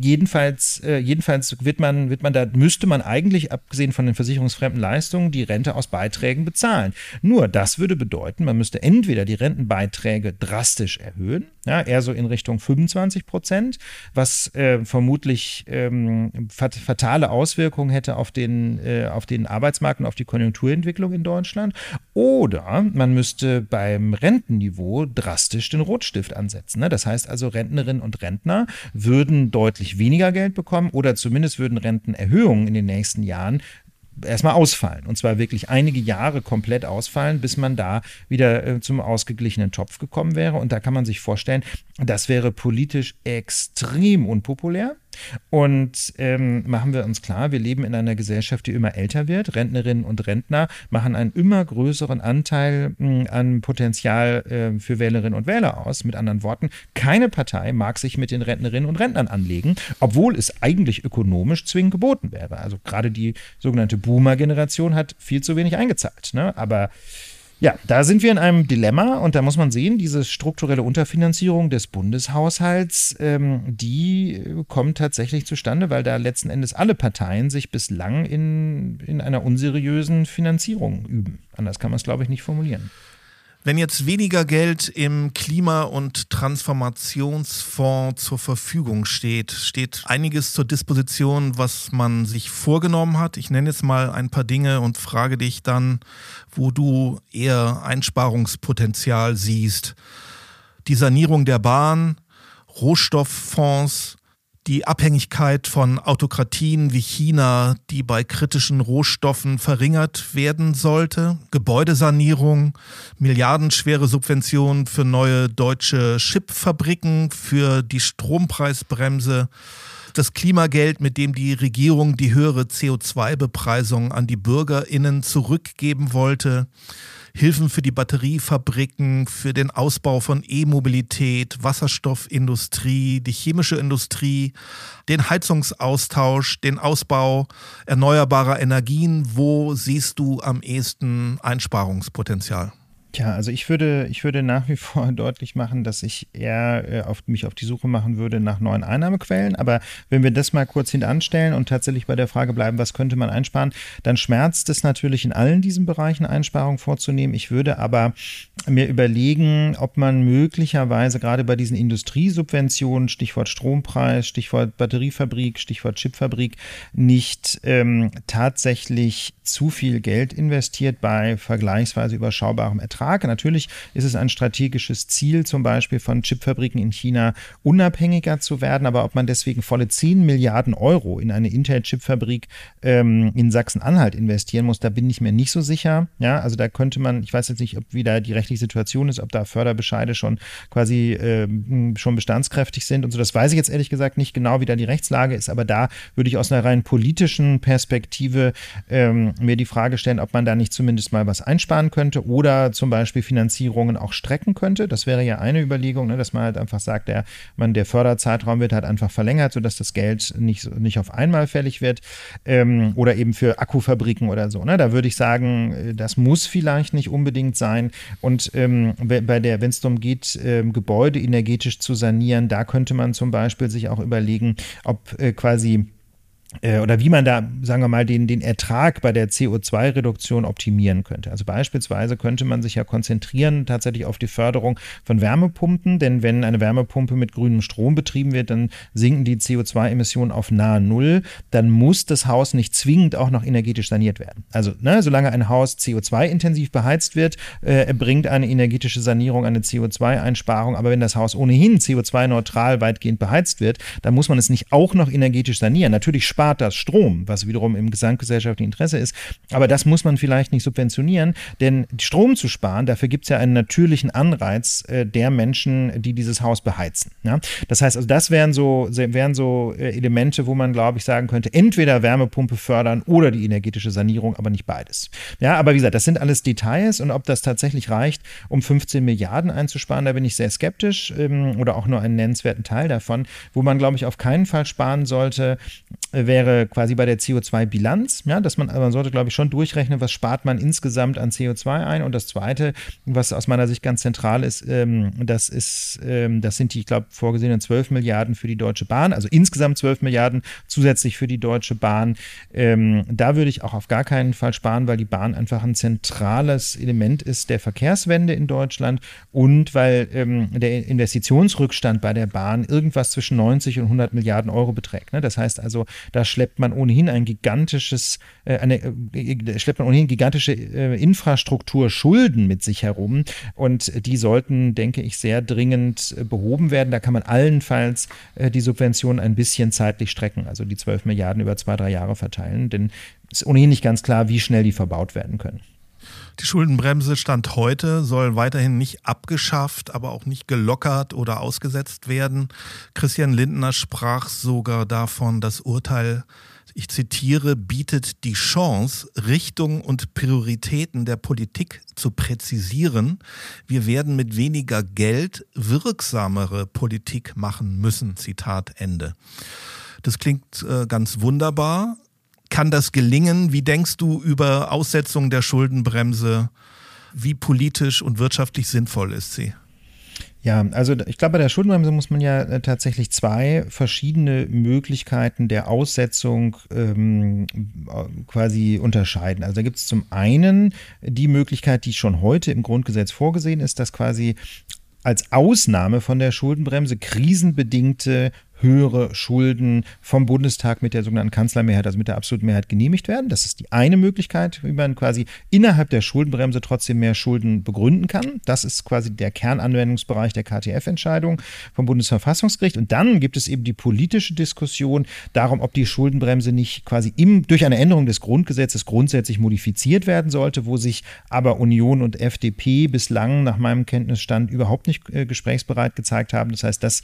Jedenfalls, äh, jedenfalls wird man, wird man da, müsste man eigentlich, abgesehen von den versicherungsfremden Leistungen, die Rente aus Beiträgen bezahlen. Nur das würde bedeuten, man müsste entweder die Rentenbeiträge drastisch erhöhen, ja, eher so in Richtung 25 Prozent, was äh, vermutlich ähm, fatale Auswirkungen hätte auf den, äh, auf den Arbeitsmarkt und auf die Konjunkturentwicklung in Deutschland. Oder man müsste beim Rentenniveau drastisch den Rotstift ansetzen. Ne? Das heißt also, Rentnerinnen und Rentner würden deutlich weniger Geld bekommen oder zumindest würden Rentenerhöhungen in den nächsten Jahren erstmal ausfallen. Und zwar wirklich einige Jahre komplett ausfallen, bis man da wieder äh, zum ausgeglichenen Topf gekommen wäre. Und da kann man sich vorstellen, das wäre politisch extrem unpopulär. Und ähm, machen wir uns klar, wir leben in einer Gesellschaft, die immer älter wird. Rentnerinnen und Rentner machen einen immer größeren Anteil mh, hm, an Potenzial äh, für Wählerinnen und Wähler aus. Mit anderen Worten, keine Partei mag sich mit den Rentnerinnen und Rentnern anlegen, obwohl es eigentlich ökonomisch zwingend geboten wäre. Also gerade die sogenannte Boomer-Generation hat viel zu wenig eingezahlt. Ne? Aber ja, da sind wir in einem Dilemma und da muss man sehen, diese strukturelle Unterfinanzierung des Bundeshaushalts, ähm, die kommt tatsächlich zustande, weil da letzten Endes alle Parteien sich bislang in, in einer unseriösen Finanzierung üben. Anders kann man es, glaube ich, nicht formulieren. Wenn jetzt weniger Geld im Klima- und Transformationsfonds zur Verfügung steht, steht einiges zur Disposition, was man sich vorgenommen hat. Ich nenne jetzt mal ein paar Dinge und frage dich dann, wo du eher Einsparungspotenzial siehst. Die Sanierung der Bahn, Rohstofffonds, die Abhängigkeit von Autokratien wie China, die bei kritischen Rohstoffen verringert werden sollte, Gebäudesanierung, milliardenschwere Subventionen für neue deutsche Chipfabriken, für die Strompreisbremse, das Klimageld, mit dem die Regierung die höhere CO2-Bepreisung an die Bürgerinnen zurückgeben wollte, Hilfen für die Batteriefabriken, für den Ausbau von E-Mobilität, Wasserstoffindustrie, die chemische Industrie, den Heizungsaustausch, den Ausbau erneuerbarer Energien. Wo siehst du am ehesten Einsparungspotenzial? Tja, also ich würde, ich würde nach wie vor [laughs] deutlich machen, dass ich eher äh, auf, mich auf die Suche machen würde nach neuen Einnahmequellen. Aber wenn wir das mal kurz hintanstellen und tatsächlich bei der Frage bleiben, was könnte man einsparen, dann schmerzt es natürlich in allen diesen Bereichen Einsparungen vorzunehmen. Ich würde aber mir überlegen, ob man möglicherweise gerade bei diesen Industriesubventionen, Stichwort Strompreis, Stichwort Batteriefabrik, Stichwort Chipfabrik, nicht ähm, tatsächlich zu viel Geld investiert bei vergleichsweise überschaubarem Ertrag. Stark. Natürlich ist es ein strategisches Ziel, zum Beispiel von Chipfabriken in China unabhängiger zu werden. Aber ob man deswegen volle 10 Milliarden Euro in eine Intel-Chipfabrik ähm, in Sachsen-Anhalt investieren muss, da bin ich mir nicht so sicher. Ja, also da könnte man, ich weiß jetzt nicht, ob wieder die rechtliche Situation ist, ob da Förderbescheide schon quasi äh, schon bestandskräftig sind und so. Das weiß ich jetzt ehrlich gesagt nicht genau, wie da die Rechtslage ist. Aber da würde ich aus einer rein politischen Perspektive ähm, mir die Frage stellen, ob man da nicht zumindest mal was einsparen könnte oder zum Beispiel Finanzierungen auch strecken könnte. Das wäre ja eine Überlegung, ne, dass man halt einfach sagt, der, man, der Förderzeitraum wird halt einfach verlängert, sodass das Geld nicht, nicht auf einmal fällig wird. Ähm, oder eben für Akkufabriken oder so. Ne? Da würde ich sagen, äh, das muss vielleicht nicht unbedingt sein. Und ähm, bei der, wenn es darum geht, ähm, Gebäude energetisch zu sanieren, da könnte man zum Beispiel sich auch überlegen, ob äh, quasi oder wie man da, sagen wir mal, den, den Ertrag bei der CO2-Reduktion optimieren könnte. Also beispielsweise könnte man sich ja konzentrieren tatsächlich auf die Förderung von Wärmepumpen, denn wenn eine Wärmepumpe mit grünem Strom betrieben wird, dann sinken die CO2-Emissionen auf nahe Null. Dann muss das Haus nicht zwingend auch noch energetisch saniert werden. Also ne, solange ein Haus CO2-intensiv beheizt wird, äh, erbringt eine energetische Sanierung eine CO2-Einsparung. Aber wenn das Haus ohnehin CO2-neutral weitgehend beheizt wird, dann muss man es nicht auch noch energetisch sanieren. Natürlich spart das Strom, was wiederum im gesamtgesellschaftlichen Interesse ist. Aber das muss man vielleicht nicht subventionieren, denn Strom zu sparen, dafür gibt es ja einen natürlichen Anreiz äh, der Menschen, die dieses Haus beheizen. Ja? Das heißt, also das wären so, wären so äh, Elemente, wo man, glaube ich, sagen könnte, entweder Wärmepumpe fördern oder die energetische Sanierung, aber nicht beides. Ja, aber wie gesagt, das sind alles Details und ob das tatsächlich reicht, um 15 Milliarden einzusparen, da bin ich sehr skeptisch ähm, oder auch nur einen nennenswerten Teil davon. Wo man, glaube ich, auf keinen Fall sparen sollte, äh, wäre quasi bei der CO2-Bilanz, ja, dass man, man sollte, glaube ich, schon durchrechnen, was spart man insgesamt an CO2 ein. Und das Zweite, was aus meiner Sicht ganz zentral ist, ähm, das ist, ähm, das sind die, ich glaube, vorgesehenen 12 Milliarden für die Deutsche Bahn, also insgesamt 12 Milliarden zusätzlich für die Deutsche Bahn. Ähm, da würde ich auch auf gar keinen Fall sparen, weil die Bahn einfach ein zentrales Element ist der Verkehrswende in Deutschland und weil ähm, der Investitionsrückstand bei der Bahn irgendwas zwischen 90 und 100 Milliarden Euro beträgt. Ne? Das heißt also, da schleppt man ohnehin ein gigantisches, äh, eine, äh, schleppt man ohnehin gigantische äh, Infrastrukturschulden mit sich herum. Und die sollten, denke ich, sehr dringend äh, behoben werden. Da kann man allenfalls äh, die Subventionen ein bisschen zeitlich strecken, also die 12 Milliarden über zwei, drei Jahre verteilen. Denn es ist ohnehin nicht ganz klar, wie schnell die verbaut werden können. Die Schuldenbremse stand heute, soll weiterhin nicht abgeschafft, aber auch nicht gelockert oder ausgesetzt werden. Christian Lindner sprach sogar davon, das Urteil, ich zitiere, bietet die Chance, Richtung und Prioritäten der Politik zu präzisieren. Wir werden mit weniger Geld wirksamere Politik machen müssen. Zitat Ende. Das klingt äh, ganz wunderbar kann das gelingen? Wie denkst du über Aussetzung der Schuldenbremse? Wie politisch und wirtschaftlich sinnvoll ist sie? Ja, also ich glaube, bei der Schuldenbremse muss man ja äh, tatsächlich zwei verschiedene Möglichkeiten der Aussetzung ähm, quasi unterscheiden. Also da gibt es zum einen die Möglichkeit, die schon heute im Grundgesetz vorgesehen ist, dass quasi als Ausnahme von der Schuldenbremse krisenbedingte höhere Schulden vom Bundestag mit der sogenannten Kanzlermehrheit, also mit der absoluten Mehrheit genehmigt werden. Das ist die eine Möglichkeit, wie man quasi innerhalb der Schuldenbremse trotzdem mehr Schulden begründen kann. Das ist quasi der Kernanwendungsbereich der KTF-Entscheidung vom Bundesverfassungsgericht. Und dann gibt es eben die politische Diskussion darum, ob die Schuldenbremse nicht quasi im, durch eine Änderung des Grundgesetzes grundsätzlich modifiziert werden sollte, wo sich aber Union und FDP bislang nach meinem Kenntnisstand überhaupt nicht äh, gesprächsbereit gezeigt haben. Das heißt, das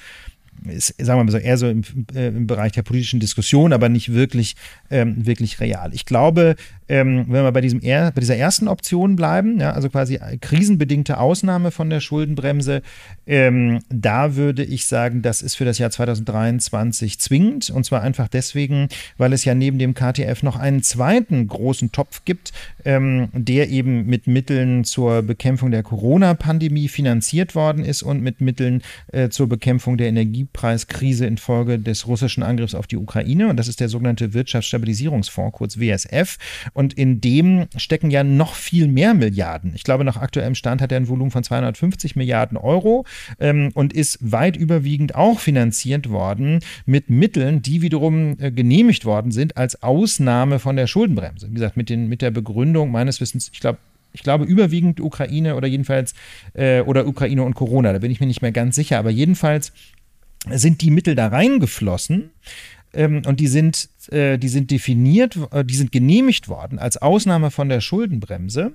ist, sagen wir mal so, eher so im, äh, im Bereich der politischen Diskussion, aber nicht wirklich, ähm, wirklich real. Ich glaube, ähm, wenn wir bei, diesem bei dieser ersten Option bleiben, ja, also quasi krisenbedingte Ausnahme von der Schuldenbremse, ähm, da würde ich sagen, das ist für das Jahr 2023 zwingend. Und zwar einfach deswegen, weil es ja neben dem KTF noch einen zweiten großen Topf gibt, ähm, der eben mit Mitteln zur Bekämpfung der Corona-Pandemie finanziert worden ist und mit Mitteln äh, zur Bekämpfung der Energiepreiskrise infolge des russischen Angriffs auf die Ukraine. Und das ist der sogenannte Wirtschaftsstabilisierungsfonds, kurz WSF. Und in dem stecken ja noch viel mehr Milliarden. Ich glaube, nach aktuellem Stand hat er ein Volumen von 250 Milliarden Euro ähm, und ist weit überwiegend auch finanziert worden mit Mitteln, die wiederum äh, genehmigt worden sind als Ausnahme von der Schuldenbremse. Wie gesagt, mit, den, mit der Begründung meines Wissens, ich glaube, ich glaube, überwiegend Ukraine oder jedenfalls äh, oder Ukraine und Corona, da bin ich mir nicht mehr ganz sicher, aber jedenfalls sind die Mittel da reingeflossen ähm, und die sind, äh, die sind definiert, äh, die sind genehmigt worden als Ausnahme von der Schuldenbremse.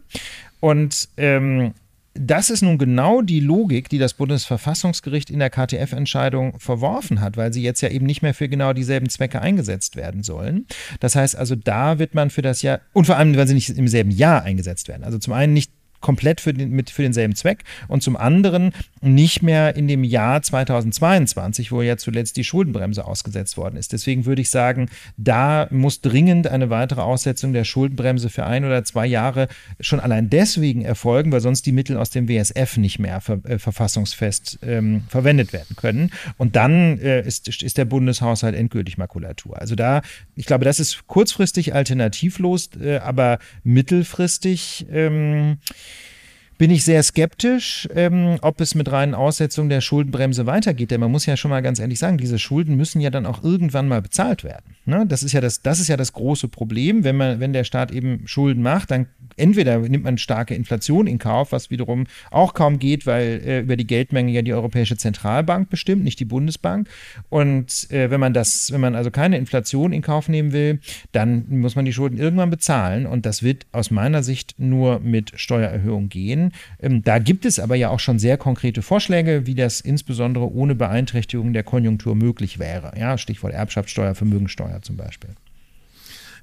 Und ähm, das ist nun genau die Logik, die das Bundesverfassungsgericht in der KTF-Entscheidung verworfen hat, weil sie jetzt ja eben nicht mehr für genau dieselben Zwecke eingesetzt werden sollen. Das heißt also, da wird man für das Jahr, und vor allem, weil sie nicht im selben Jahr eingesetzt werden. Also zum einen nicht komplett für, den, mit, für denselben Zweck und zum anderen nicht mehr in dem Jahr 2022, wo ja zuletzt die Schuldenbremse ausgesetzt worden ist. Deswegen würde ich sagen, da muss dringend eine weitere Aussetzung der Schuldenbremse für ein oder zwei Jahre schon allein deswegen erfolgen, weil sonst die Mittel aus dem WSF nicht mehr ver, äh, verfassungsfest ähm, verwendet werden können. Und dann äh, ist, ist der Bundeshaushalt endgültig Makulatur. Also da, ich glaube, das ist kurzfristig alternativlos, äh, aber mittelfristig ähm, bin ich sehr skeptisch, ähm, ob es mit reinen Aussetzungen der Schuldenbremse weitergeht. Denn man muss ja schon mal ganz ehrlich sagen, diese Schulden müssen ja dann auch irgendwann mal bezahlt werden. Ne? Das, ist ja das, das ist ja das große Problem. Wenn, man, wenn der Staat eben Schulden macht, dann entweder nimmt man starke Inflation in Kauf, was wiederum auch kaum geht, weil äh, über die Geldmenge ja die Europäische Zentralbank bestimmt, nicht die Bundesbank. Und äh, wenn man das, wenn man also keine Inflation in Kauf nehmen will, dann muss man die Schulden irgendwann bezahlen. Und das wird aus meiner Sicht nur mit Steuererhöhung gehen. Ähm, da gibt es aber ja auch schon sehr konkrete Vorschläge, wie das insbesondere ohne Beeinträchtigung der Konjunktur möglich wäre. Ja, Stichwort Erbschaftssteuer, Vermögensteuer zum Beispiel.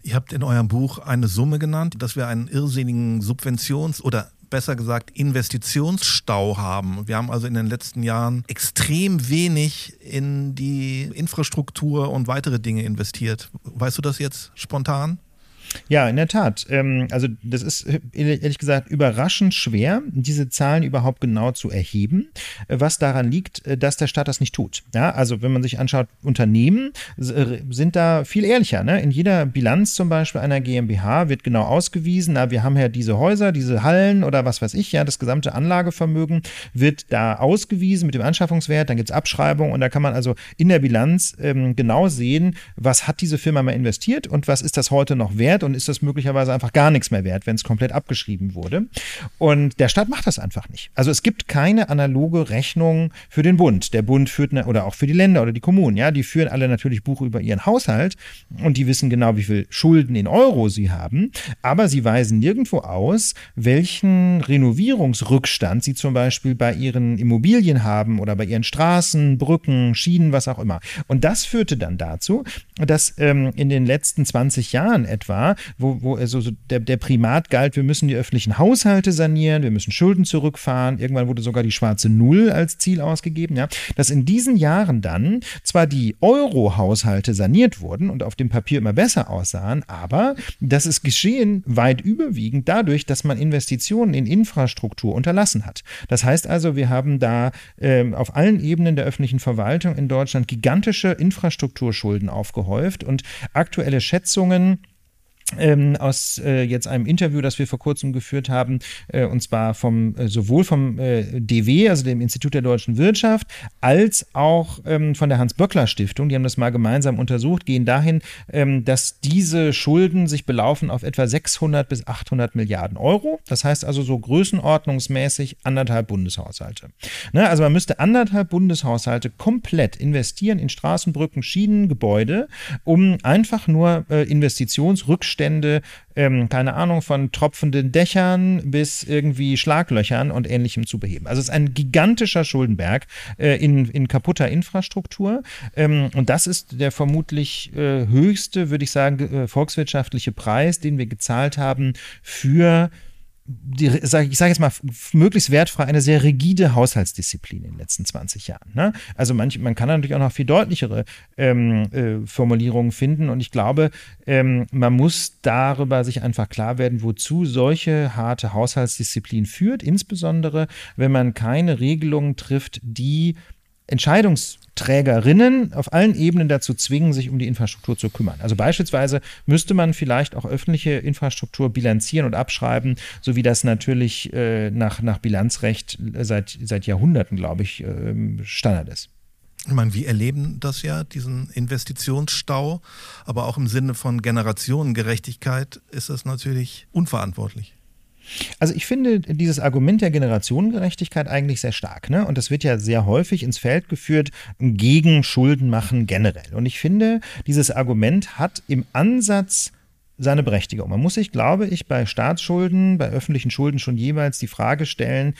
Ihr habt in eurem Buch eine Summe genannt, dass wir einen irrsinnigen Subventions- oder besser gesagt Investitionsstau haben. Wir haben also in den letzten Jahren extrem wenig in die Infrastruktur und weitere Dinge investiert. Weißt du das jetzt spontan? Ja, in der Tat. Ähm, also das ist ehrlich gesagt überraschend schwer, diese Zahlen überhaupt genau zu erheben, was daran liegt, äh, dass der Staat das nicht tut. Ja, also wenn man sich anschaut, Unternehmen äh, sind da viel ehrlicher. Ne? In jeder Bilanz zum Beispiel einer GmbH wird genau ausgewiesen, na, wir haben ja diese Häuser, diese Hallen oder was weiß ich, ja, das gesamte Anlagevermögen wird da ausgewiesen mit dem Anschaffungswert, dann gibt es Abschreibung und da kann man also in der Bilanz ähm, genau sehen, was hat diese Firma mal investiert und was ist das heute noch wert und ist das möglicherweise einfach gar nichts mehr wert, wenn es komplett abgeschrieben wurde. Und der Staat macht das einfach nicht. Also es gibt keine analoge Rechnung für den Bund. Der Bund führt eine, oder auch für die Länder oder die Kommunen, ja, die führen alle natürlich Buch über ihren Haushalt und die wissen genau, wie viel Schulden in Euro sie haben, aber sie weisen nirgendwo aus, welchen Renovierungsrückstand sie zum Beispiel bei ihren Immobilien haben oder bei ihren Straßen, Brücken, Schienen, was auch immer. Und das führte dann dazu, dass ähm, in den letzten 20 Jahren etwa wo, wo also so der, der Primat galt, wir müssen die öffentlichen Haushalte sanieren, wir müssen Schulden zurückfahren. Irgendwann wurde sogar die schwarze Null als Ziel ausgegeben, ja. Dass in diesen Jahren dann zwar die Euro-Haushalte saniert wurden und auf dem Papier immer besser aussahen, aber das ist geschehen weit überwiegend dadurch, dass man Investitionen in Infrastruktur unterlassen hat. Das heißt also, wir haben da äh, auf allen Ebenen der öffentlichen Verwaltung in Deutschland gigantische Infrastrukturschulden aufgehäuft und aktuelle Schätzungen ähm, aus äh, jetzt einem Interview, das wir vor kurzem geführt haben, äh, und zwar vom äh, sowohl vom äh, DW, also dem Institut der deutschen Wirtschaft, als auch ähm, von der Hans-Böckler-Stiftung, die haben das mal gemeinsam untersucht, gehen dahin, ähm, dass diese Schulden sich belaufen auf etwa 600 bis 800 Milliarden Euro. Das heißt also so größenordnungsmäßig anderthalb Bundeshaushalte. Ne? Also man müsste anderthalb Bundeshaushalte komplett investieren in Straßen, Brücken, Schienen, Gebäude, um einfach nur äh, Investitionsrückstände Zustände, ähm, keine Ahnung, von tropfenden Dächern bis irgendwie Schlaglöchern und ähnlichem zu beheben. Also es ist ein gigantischer Schuldenberg äh, in, in kaputter Infrastruktur. Ähm, und das ist der vermutlich äh, höchste, würde ich sagen, äh, volkswirtschaftliche Preis, den wir gezahlt haben für die, ich sage jetzt mal, möglichst wertfrei eine sehr rigide Haushaltsdisziplin in den letzten 20 Jahren. Ne? Also manch, man kann natürlich auch noch viel deutlichere ähm, äh, Formulierungen finden und ich glaube, ähm, man muss darüber sich einfach klar werden, wozu solche harte Haushaltsdisziplin führt, insbesondere wenn man keine Regelungen trifft, die Entscheidungsträgerinnen auf allen Ebenen dazu zwingen, sich um die Infrastruktur zu kümmern. Also beispielsweise müsste man vielleicht auch öffentliche Infrastruktur bilanzieren und abschreiben, so wie das natürlich äh, nach, nach Bilanzrecht seit, seit Jahrhunderten, glaube ich, äh, Standard ist. Ich meine, wir erleben das ja, diesen Investitionsstau, aber auch im Sinne von Generationengerechtigkeit ist das natürlich unverantwortlich. Also ich finde dieses Argument der Generationengerechtigkeit eigentlich sehr stark. Ne? Und das wird ja sehr häufig ins Feld geführt gegen Schuldenmachen generell. Und ich finde, dieses Argument hat im Ansatz seine Berechtigung. Man muss sich, glaube ich, bei Staatsschulden, bei öffentlichen Schulden schon jeweils die Frage stellen,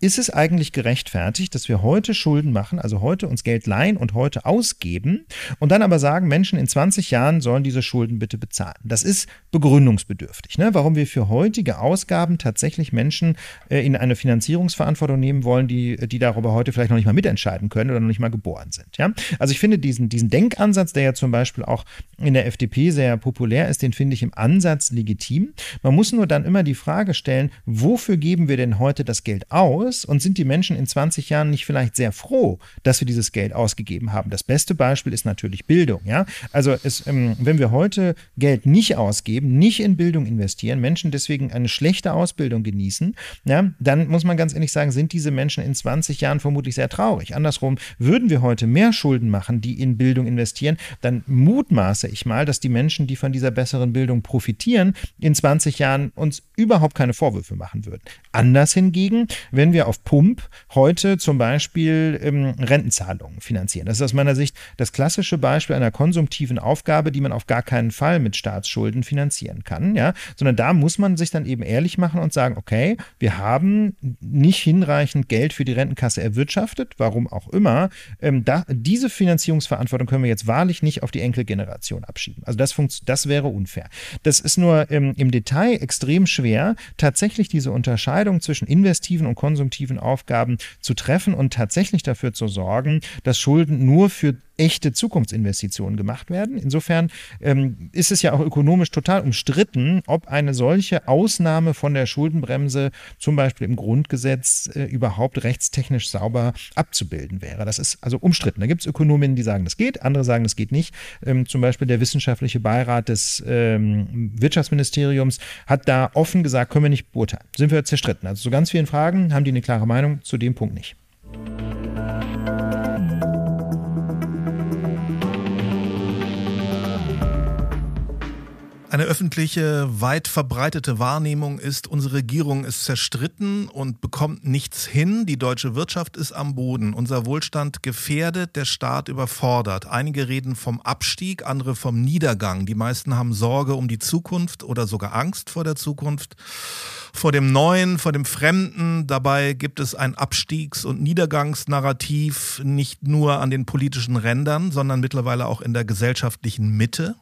ist es eigentlich gerechtfertigt, dass wir heute Schulden machen, also heute uns Geld leihen und heute ausgeben und dann aber sagen, Menschen in 20 Jahren sollen diese Schulden bitte bezahlen? Das ist begründungsbedürftig. Ne? Warum wir für heutige Ausgaben tatsächlich Menschen äh, in eine Finanzierungsverantwortung nehmen wollen, die, die darüber heute vielleicht noch nicht mal mitentscheiden können oder noch nicht mal geboren sind. Ja? Also ich finde diesen, diesen Denkansatz, der ja zum Beispiel auch in der FDP sehr populär ist, den finde ich im Ansatz legitim. Man muss nur dann immer die Frage stellen, wofür geben wir denn heute das Geld aus? Ist und sind die Menschen in 20 Jahren nicht vielleicht sehr froh, dass wir dieses Geld ausgegeben haben? Das beste Beispiel ist natürlich Bildung. Ja? Also es, ähm, wenn wir heute Geld nicht ausgeben, nicht in Bildung investieren, Menschen deswegen eine schlechte Ausbildung genießen, ja, dann muss man ganz ehrlich sagen, sind diese Menschen in 20 Jahren vermutlich sehr traurig. Andersrum, würden wir heute mehr Schulden machen, die in Bildung investieren, dann mutmaße ich mal, dass die Menschen, die von dieser besseren Bildung profitieren, in 20 Jahren uns überhaupt keine Vorwürfe machen würden. Anders hingegen, wenn wir auf Pump heute zum Beispiel ähm, Rentenzahlungen finanzieren. Das ist aus meiner Sicht das klassische Beispiel einer konsumtiven Aufgabe, die man auf gar keinen Fall mit Staatsschulden finanzieren kann, ja, sondern da muss man sich dann eben ehrlich machen und sagen, okay, wir haben nicht hinreichend Geld für die Rentenkasse erwirtschaftet, warum auch immer. Ähm, da, diese Finanzierungsverantwortung können wir jetzt wahrlich nicht auf die Enkelgeneration abschieben. Also das, das wäre unfair. Das ist nur ähm, im Detail extrem schwer, tatsächlich diese Unterscheidung zwischen investiven und konsumtiven konsumtiven Aufgaben zu treffen und tatsächlich dafür zu sorgen, dass Schulden nur für echte Zukunftsinvestitionen gemacht werden. Insofern ähm, ist es ja auch ökonomisch total umstritten, ob eine solche Ausnahme von der Schuldenbremse zum Beispiel im Grundgesetz äh, überhaupt rechtstechnisch sauber abzubilden wäre. Das ist also umstritten. Da gibt es Ökonominnen, die sagen, das geht, andere sagen, das geht nicht. Ähm, zum Beispiel der wissenschaftliche Beirat des ähm, Wirtschaftsministeriums hat da offen gesagt, können wir nicht beurteilen. Sind wir zerstritten. Also zu ganz vielen Fragen haben die eine klare Meinung, zu dem Punkt nicht. Eine öffentliche, weit verbreitete Wahrnehmung ist, unsere Regierung ist zerstritten und bekommt nichts hin. Die deutsche Wirtschaft ist am Boden. Unser Wohlstand gefährdet, der Staat überfordert. Einige reden vom Abstieg, andere vom Niedergang. Die meisten haben Sorge um die Zukunft oder sogar Angst vor der Zukunft, vor dem Neuen, vor dem Fremden. Dabei gibt es ein Abstiegs- und Niedergangsnarrativ nicht nur an den politischen Rändern, sondern mittlerweile auch in der gesellschaftlichen Mitte.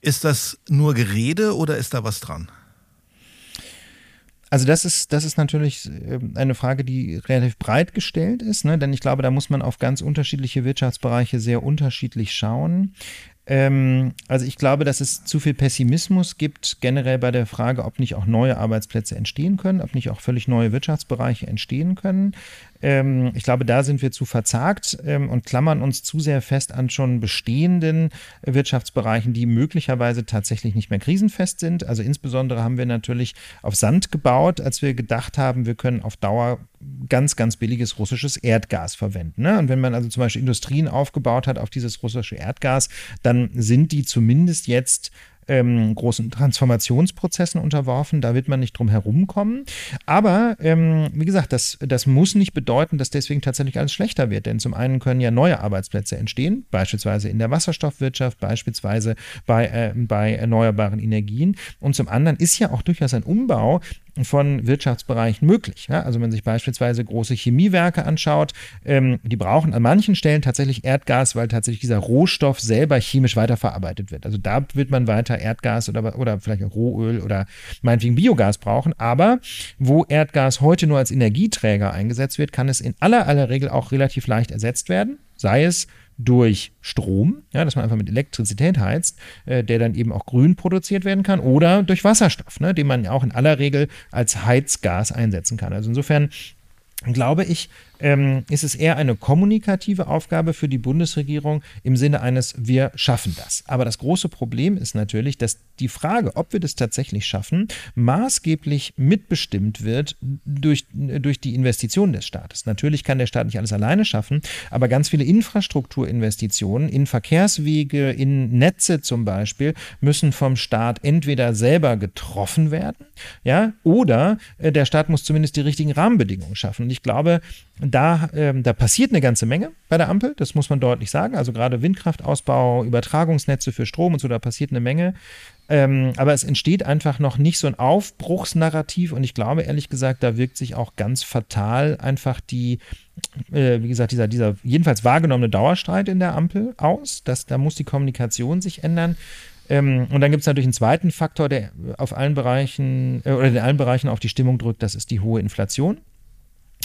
Ist das nur Gerede oder ist da was dran? Also das ist, das ist natürlich ähm, eine Frage, die relativ breit gestellt ist, ne? denn ich glaube, da muss man auf ganz unterschiedliche Wirtschaftsbereiche sehr unterschiedlich schauen. Ähm, also ich glaube, dass es zu viel Pessimismus gibt, generell bei der Frage, ob nicht auch neue Arbeitsplätze entstehen können, ob nicht auch völlig neue Wirtschaftsbereiche entstehen können. Ähm, ich glaube, da sind wir zu verzagt ähm, und klammern uns zu sehr fest an schon bestehenden Wirtschaftsbereichen, die möglicherweise tatsächlich nicht mehr krisenfest sind. Also insbesondere haben wir natürlich auf Sand gebaut, als wir gedacht haben, wir können auf Dauer ganz, ganz billiges russisches Erdgas verwenden. Ne? Und wenn man also zum Beispiel Industrien aufgebaut hat auf dieses russische Erdgas, dann sind die zumindest jetzt ähm, großen Transformationsprozessen unterworfen. Da wird man nicht drum herumkommen. Aber ähm, wie gesagt, das, das muss nicht bedeuten, dass deswegen tatsächlich alles schlechter wird. Denn zum einen können ja neue Arbeitsplätze entstehen, beispielsweise in der Wasserstoffwirtschaft, beispielsweise bei, äh, bei erneuerbaren Energien. Und zum anderen ist ja auch durchaus ein Umbau von Wirtschaftsbereichen möglich. Ja? Also wenn man sich beispielsweise große Chemiewerke anschaut, ähm, die brauchen an manchen Stellen tatsächlich Erdgas, weil tatsächlich dieser Rohstoff selber chemisch weiterverarbeitet wird. Also da wird man weiter Erdgas oder, oder vielleicht auch Rohöl oder meinetwegen Biogas brauchen. Aber wo Erdgas heute nur als Energieträger eingesetzt wird, kann es in aller aller Regel auch relativ leicht ersetzt werden. Sei es durch Strom, ja, dass man einfach mit Elektrizität heizt, äh, der dann eben auch grün produziert werden kann, oder durch Wasserstoff, ne, den man auch in aller Regel als Heizgas einsetzen kann. Also insofern glaube ich, ähm, ist es eher eine kommunikative Aufgabe für die Bundesregierung im Sinne eines Wir schaffen das. Aber das große Problem ist natürlich, dass die Frage, ob wir das tatsächlich schaffen, maßgeblich mitbestimmt wird durch, durch die Investitionen des Staates. Natürlich kann der Staat nicht alles alleine schaffen, aber ganz viele Infrastrukturinvestitionen in Verkehrswege, in Netze zum Beispiel, müssen vom Staat entweder selber getroffen werden, ja, oder äh, der Staat muss zumindest die richtigen Rahmenbedingungen schaffen. Und ich glaube, da, ähm, da passiert eine ganze Menge bei der Ampel, das muss man deutlich sagen. Also gerade Windkraftausbau, Übertragungsnetze für Strom und so, da passiert eine Menge. Ähm, aber es entsteht einfach noch nicht so ein Aufbruchsnarrativ und ich glaube ehrlich gesagt, da wirkt sich auch ganz fatal einfach die, äh, wie gesagt, dieser, dieser jedenfalls wahrgenommene Dauerstreit in der Ampel aus. Das, da muss die Kommunikation sich ändern. Ähm, und dann gibt es natürlich einen zweiten Faktor, der auf allen Bereichen äh, oder in allen Bereichen auf die Stimmung drückt, das ist die hohe Inflation.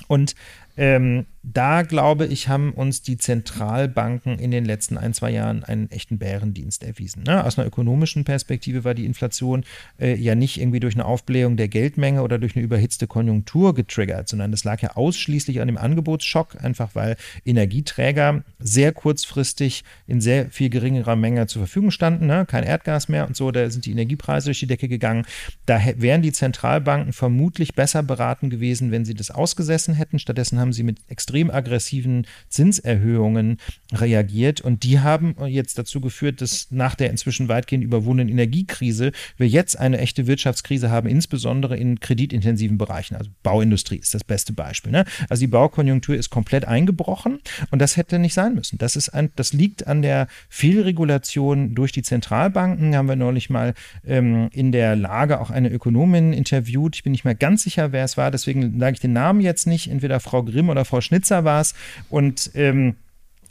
Und ähm, da glaube ich, haben uns die Zentralbanken in den letzten ein, zwei Jahren einen echten Bärendienst erwiesen. Ne? Aus einer ökonomischen Perspektive war die Inflation äh, ja nicht irgendwie durch eine Aufblähung der Geldmenge oder durch eine überhitzte Konjunktur getriggert, sondern das lag ja ausschließlich an dem Angebotsschock, einfach weil Energieträger sehr kurzfristig in sehr viel geringerer Menge zur Verfügung standen. Ne? Kein Erdgas mehr und so, da sind die Energiepreise durch die Decke gegangen. Da wären die Zentralbanken vermutlich besser beraten gewesen, wenn sie das ausgesessen hätten. Stattdessen haben sie mit extrem aggressiven Zinserhöhungen reagiert. Und die haben jetzt dazu geführt, dass nach der inzwischen weitgehend überwundenen Energiekrise wir jetzt eine echte Wirtschaftskrise haben, insbesondere in kreditintensiven Bereichen. Also Bauindustrie ist das beste Beispiel. Ne? Also die Baukonjunktur ist komplett eingebrochen und das hätte nicht sein müssen. Das, ist ein, das liegt an der Fehlregulation durch die Zentralbanken. Haben wir neulich mal ähm, in der Lage auch eine Ökonomin interviewt. Ich bin nicht mehr ganz sicher, wer es war, deswegen sage ich den Namen jetzt nicht. Entweder Frau Grimm oder Frau Schnitt Nizza war es. Und ähm,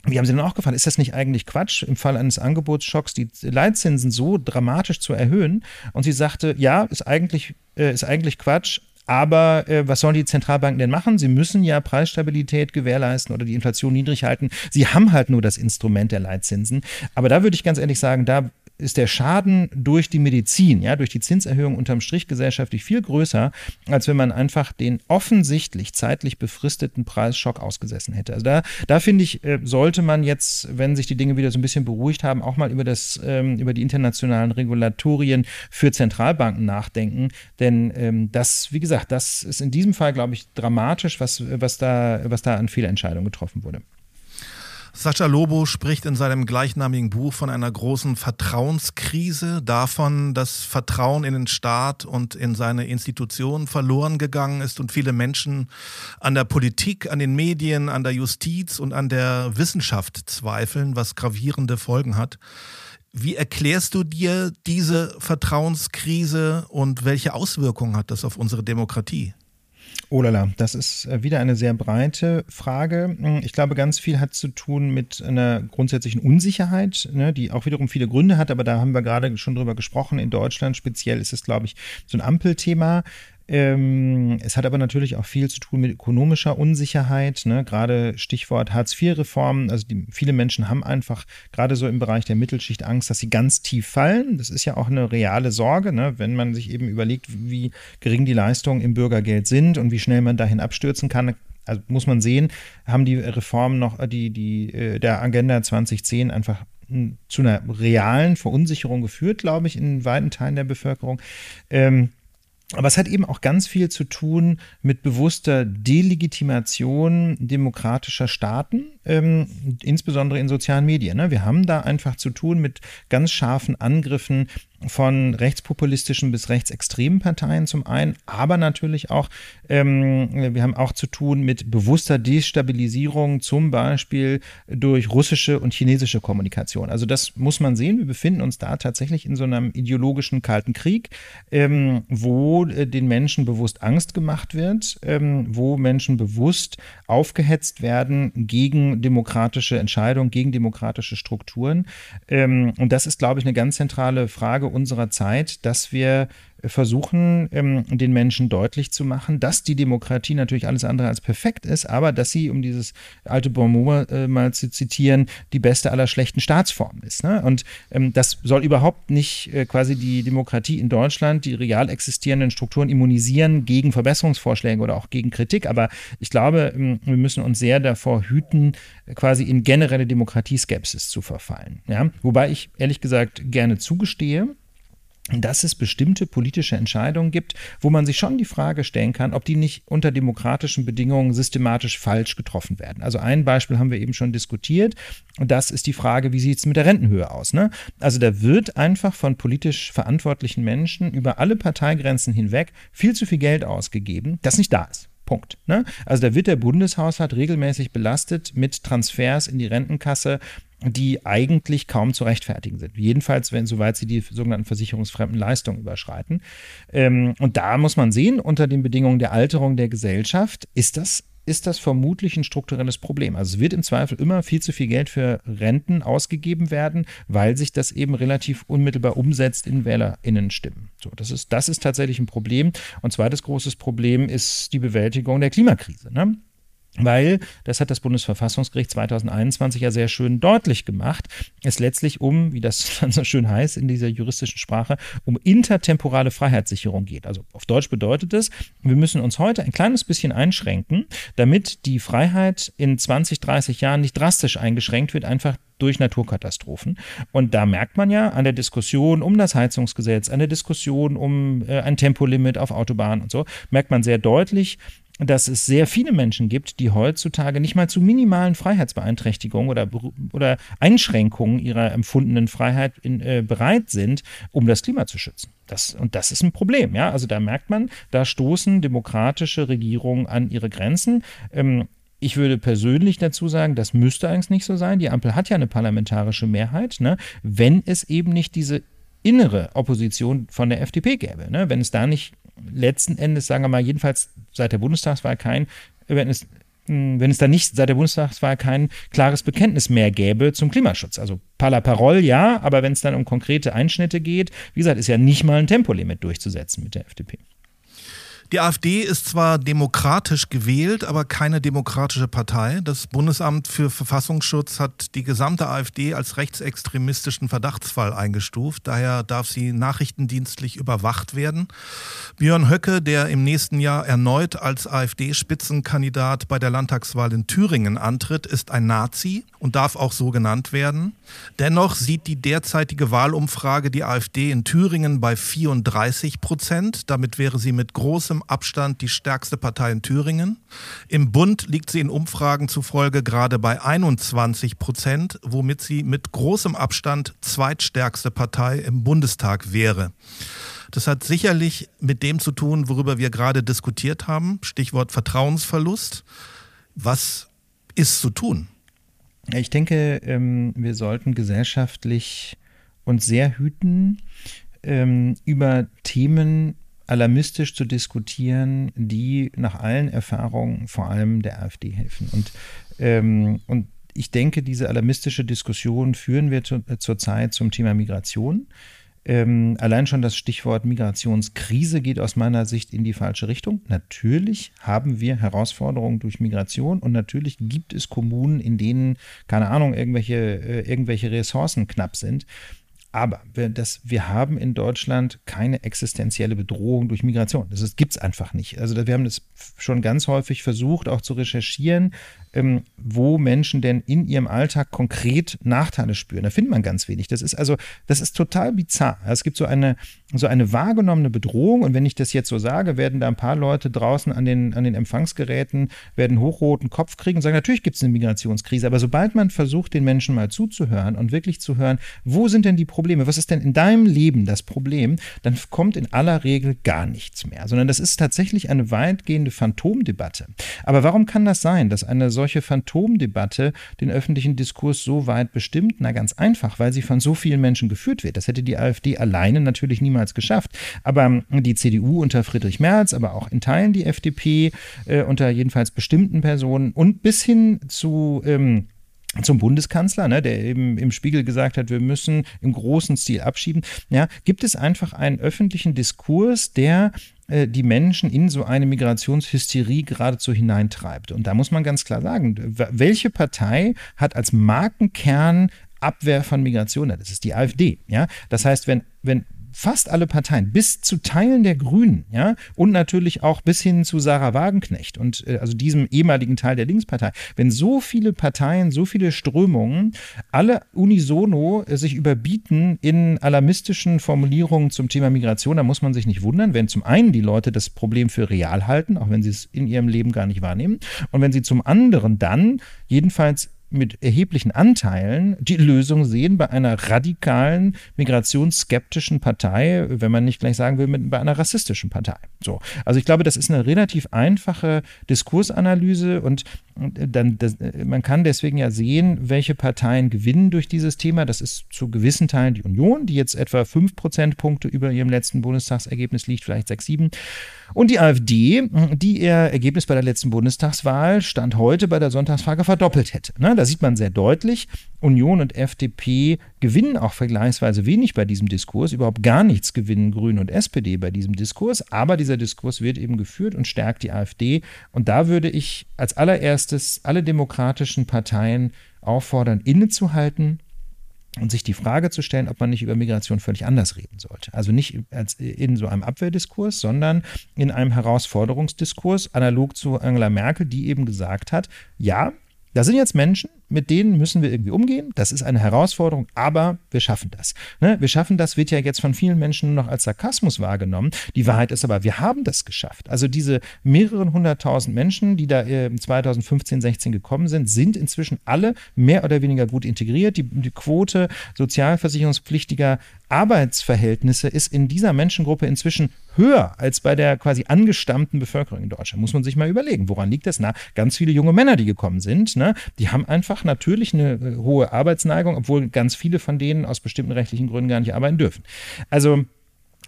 wie haben Sie denn auch gefallen? Ist das nicht eigentlich Quatsch, im Fall eines Angebotsschocks die Leitzinsen so dramatisch zu erhöhen? Und sie sagte, ja, ist eigentlich, äh, ist eigentlich Quatsch, aber äh, was sollen die Zentralbanken denn machen? Sie müssen ja Preisstabilität gewährleisten oder die Inflation niedrig halten. Sie haben halt nur das Instrument der Leitzinsen. Aber da würde ich ganz ehrlich sagen, da ist der Schaden durch die Medizin, ja, durch die Zinserhöhung unterm Strich gesellschaftlich viel größer, als wenn man einfach den offensichtlich zeitlich befristeten Preisschock ausgesessen hätte. Also da, da finde ich, äh, sollte man jetzt, wenn sich die Dinge wieder so ein bisschen beruhigt haben, auch mal über das, ähm, über die internationalen Regulatorien für Zentralbanken nachdenken. Denn ähm, das, wie gesagt, das ist in diesem Fall, glaube ich, dramatisch, was, was da, was da an Fehlentscheidungen getroffen wurde. Sascha Lobo spricht in seinem gleichnamigen Buch von einer großen Vertrauenskrise, davon, dass Vertrauen in den Staat und in seine Institutionen verloren gegangen ist und viele Menschen an der Politik, an den Medien, an der Justiz und an der Wissenschaft zweifeln, was gravierende Folgen hat. Wie erklärst du dir diese Vertrauenskrise und welche Auswirkungen hat das auf unsere Demokratie? Oh lala, das ist äh, wieder eine sehr breite Frage. Hm, ich glaube, ganz viel hat zu tun mit einer grundsätzlichen Unsicherheit, ne, die auch wiederum viele Gründe hat, aber da haben wir gerade schon drüber gesprochen. In Deutschland speziell ist es, glaube ich, so ein Ampelthema. Ähm, es hat aber natürlich auch viel zu tun mit ökonomischer Unsicherheit, ne? gerade Stichwort Hartz-IV-Reform. Also die, viele Menschen haben einfach gerade so im Bereich der Mittelschicht Angst, dass sie ganz tief fallen. Das ist ja auch eine reale Sorge, ne? wenn man sich eben überlegt, wie gering die Leistungen im Bürgergeld sind und wie schnell man dahin abstürzen kann. Also muss man sehen, haben die Reformen noch, die, die, äh, der Agenda 2010 einfach hm, zu einer realen Verunsicherung geführt, glaube ich, in weiten Teilen der Bevölkerung. Ähm, aber es hat eben auch ganz viel zu tun mit bewusster Delegitimation demokratischer Staaten, ähm, insbesondere in sozialen Medien. Ne? Wir haben da einfach zu tun mit ganz scharfen Angriffen von rechtspopulistischen bis rechtsextremen Parteien zum einen, aber natürlich auch, ähm, wir haben auch zu tun mit bewusster Destabilisierung, zum Beispiel durch russische und chinesische Kommunikation. Also das muss man sehen. Wir befinden uns da tatsächlich in so einem ideologischen kalten Krieg, ähm, wo äh, den Menschen bewusst Angst gemacht wird, ähm, wo Menschen bewusst aufgehetzt werden gegen demokratische Entscheidungen, gegen demokratische Strukturen. Ähm, und das ist, glaube ich, eine ganz zentrale Frage unserer Zeit, dass wir versuchen, ähm, den Menschen deutlich zu machen, dass die Demokratie natürlich alles andere als perfekt ist, aber dass sie, um dieses alte Bonmot äh, mal zu zitieren, die beste aller schlechten Staatsformen ist. Ne? Und ähm, das soll überhaupt nicht äh, quasi die Demokratie in Deutschland, die real existierenden Strukturen immunisieren gegen Verbesserungsvorschläge oder auch gegen Kritik. Aber ich glaube, ähm, wir müssen uns sehr davor hüten, quasi in generelle Demokratieskepsis zu verfallen. Ja? Wobei ich ehrlich gesagt gerne zugestehe, dass es bestimmte politische Entscheidungen gibt, wo man sich schon die Frage stellen kann, ob die nicht unter demokratischen Bedingungen systematisch falsch getroffen werden. Also ein Beispiel haben wir eben schon diskutiert und das ist die Frage, wie sieht es mit der Rentenhöhe aus? Ne? Also da wird einfach von politisch verantwortlichen Menschen über alle Parteigrenzen hinweg viel zu viel Geld ausgegeben, das nicht da ist. Punkt. Ne? Also da wird der Bundeshaushalt regelmäßig belastet mit Transfers in die Rentenkasse, die eigentlich kaum zu rechtfertigen sind. Jedenfalls, wenn soweit sie die sogenannten versicherungsfremden Leistungen überschreiten. Ähm, und da muss man sehen, unter den Bedingungen der Alterung der Gesellschaft ist das ist das vermutlich ein strukturelles Problem. Also es wird im Zweifel immer viel zu viel Geld für Renten ausgegeben werden, weil sich das eben relativ unmittelbar umsetzt in WählerInnen-Stimmen. So, das ist, das ist tatsächlich ein Problem. Und zweites großes Problem ist die Bewältigung der Klimakrise. Ne? Weil, das hat das Bundesverfassungsgericht 2021 ja sehr schön deutlich gemacht, es letztlich um, wie das [laughs] dann so schön heißt in dieser juristischen Sprache, um intertemporale Freiheitssicherung geht. Also auf Deutsch bedeutet es, wir müssen uns heute ein kleines bisschen einschränken, damit die Freiheit in 20, 30 Jahren nicht drastisch eingeschränkt wird, einfach durch Naturkatastrophen. Und da merkt man ja an der Diskussion um das Heizungsgesetz, an der Diskussion um äh, ein Tempolimit auf Autobahnen und so, merkt man sehr deutlich, dass es sehr viele Menschen gibt, die heutzutage nicht mal zu minimalen Freiheitsbeeinträchtigungen oder, oder Einschränkungen ihrer empfundenen Freiheit in, äh, bereit sind, um das Klima zu schützen. Das, und das ist ein Problem, ja. Also da merkt man, da stoßen demokratische Regierungen an ihre Grenzen. Ähm, ich würde persönlich dazu sagen, das müsste eigentlich nicht so sein. Die Ampel hat ja eine parlamentarische Mehrheit, ne? wenn es eben nicht diese innere Opposition von der FDP gäbe. Ne? Wenn es da nicht letzten Endes, sagen wir mal, jedenfalls seit der Bundestagswahl kein, wenn es hm, wenn es da nicht seit der Bundestagswahl kein klares Bekenntnis mehr gäbe zum Klimaschutz. Also Pala Parol ja, aber wenn es dann um konkrete Einschnitte geht, wie gesagt, ist ja nicht mal ein Tempolimit durchzusetzen mit der FDP. Die AfD ist zwar demokratisch gewählt, aber keine demokratische Partei. Das Bundesamt für Verfassungsschutz hat die gesamte AfD als rechtsextremistischen Verdachtsfall eingestuft. Daher darf sie nachrichtendienstlich überwacht werden. Björn Höcke, der im nächsten Jahr erneut als AfD-Spitzenkandidat bei der Landtagswahl in Thüringen antritt, ist ein Nazi und darf auch so genannt werden. Dennoch sieht die derzeitige Wahlumfrage die AfD in Thüringen bei 34 Prozent. Damit wäre sie mit großem Abstand die stärkste Partei in Thüringen. Im Bund liegt sie in Umfragen zufolge gerade bei 21 Prozent, womit sie mit großem Abstand zweitstärkste Partei im Bundestag wäre. Das hat sicherlich mit dem zu tun, worüber wir gerade diskutiert haben. Stichwort Vertrauensverlust. Was ist zu tun? Ich denke, ähm, wir sollten gesellschaftlich uns sehr hüten, ähm, über Themen alarmistisch zu diskutieren, die nach allen Erfahrungen vor allem der AfD helfen. Und, ähm, und ich denke, diese alarmistische Diskussion führen wir zu, äh, zurzeit zum Thema Migration. Ähm, allein schon das Stichwort Migrationskrise geht aus meiner Sicht in die falsche Richtung. Natürlich haben wir Herausforderungen durch Migration und natürlich gibt es Kommunen, in denen, keine Ahnung, irgendwelche, äh, irgendwelche Ressourcen knapp sind. Aber wir, das, wir haben in Deutschland keine existenzielle Bedrohung durch Migration. Das gibt es einfach nicht. Also wir haben das schon ganz häufig versucht, auch zu recherchieren ähm, wo Menschen denn in ihrem Alltag konkret Nachteile spüren. Da findet man ganz wenig. Das ist also, das ist total bizarr. Es gibt so eine, so eine wahrgenommene Bedrohung und wenn ich das jetzt so sage, werden da ein paar Leute draußen an den, an den Empfangsgeräten, werden hochroten Kopf kriegen und sagen, natürlich gibt es eine Migrationskrise, aber sobald man versucht, den Menschen mal zuzuhören und wirklich zu hören, wo sind denn die Probleme, was ist denn in deinem Leben das Problem, dann kommt in aller Regel gar nichts mehr, sondern das ist tatsächlich eine weitgehende Phantomdebatte. Aber warum kann das sein, dass eine solche Phantomdebatte den öffentlichen Diskurs so weit bestimmt? Na ganz einfach, weil sie von so vielen Menschen geführt wird. Das hätte die AfD alleine natürlich niemals geschafft. Aber ähm, die CDU unter Friedrich Merz, aber auch in Teilen die FDP äh, unter jedenfalls bestimmten Personen und bis hin zu ähm, zum Bundeskanzler, ne, der eben im Spiegel gesagt hat, wir müssen im großen Stil abschieben. Ja, gibt es einfach einen öffentlichen Diskurs, der äh, die Menschen in so eine Migrationshysterie geradezu hineintreibt. Und da muss man ganz klar sagen, welche Partei hat als Markenkern Abwehr von Migration? Das ist die AfD. Ja? Das heißt, wenn, wenn fast alle Parteien, bis zu Teilen der Grünen, ja, und natürlich auch bis hin zu Sarah Wagenknecht und äh, also diesem ehemaligen Teil der Linkspartei, wenn so viele Parteien, so viele Strömungen alle unisono äh, sich überbieten in alarmistischen Formulierungen zum Thema Migration, dann muss man sich nicht wundern, wenn zum einen die Leute das Problem für real halten, auch wenn sie es in ihrem Leben gar nicht wahrnehmen, und wenn sie zum anderen dann jedenfalls mit erheblichen Anteilen die Lösung sehen bei einer radikalen, migrationsskeptischen Partei, wenn man nicht gleich sagen will, mit, bei einer rassistischen Partei. So. Also ich glaube, das ist eine relativ einfache Diskursanalyse und dann, das, man kann deswegen ja sehen, welche Parteien gewinnen durch dieses Thema. Das ist zu gewissen Teilen die Union, die jetzt etwa fünf Prozentpunkte über ihrem letzten Bundestagsergebnis liegt, vielleicht sechs, sieben. Und die AfD, die ihr Ergebnis bei der letzten Bundestagswahl Stand heute bei der Sonntagsfrage verdoppelt hätte. Ne, da sieht man sehr deutlich, Union und FDP gewinnen auch vergleichsweise wenig bei diesem Diskurs. Überhaupt gar nichts gewinnen Grüne und SPD bei diesem Diskurs. Aber dieser Diskurs wird eben geführt und stärkt die AfD. Und da würde ich als allererstes alle demokratischen Parteien auffordern, innezuhalten und sich die Frage zu stellen, ob man nicht über Migration völlig anders reden sollte. Also nicht in so einem Abwehrdiskurs, sondern in einem Herausforderungsdiskurs, analog zu Angela Merkel, die eben gesagt hat, ja, da sind jetzt Menschen, mit denen müssen wir irgendwie umgehen. Das ist eine Herausforderung, aber wir schaffen das. Ne? Wir schaffen das, wird ja jetzt von vielen Menschen nur noch als Sarkasmus wahrgenommen. Die Wahrheit ist aber, wir haben das geschafft. Also diese mehreren hunderttausend Menschen, die da äh, 2015, 16 gekommen sind, sind inzwischen alle mehr oder weniger gut integriert. Die, die Quote sozialversicherungspflichtiger Arbeitsverhältnisse ist in dieser Menschengruppe inzwischen höher als bei der quasi angestammten Bevölkerung in Deutschland. Muss man sich mal überlegen, woran liegt das? Na, ganz viele junge Männer, die gekommen sind, ne, die haben einfach natürlich eine äh, hohe Arbeitsneigung, obwohl ganz viele von denen aus bestimmten rechtlichen Gründen gar nicht arbeiten dürfen. Also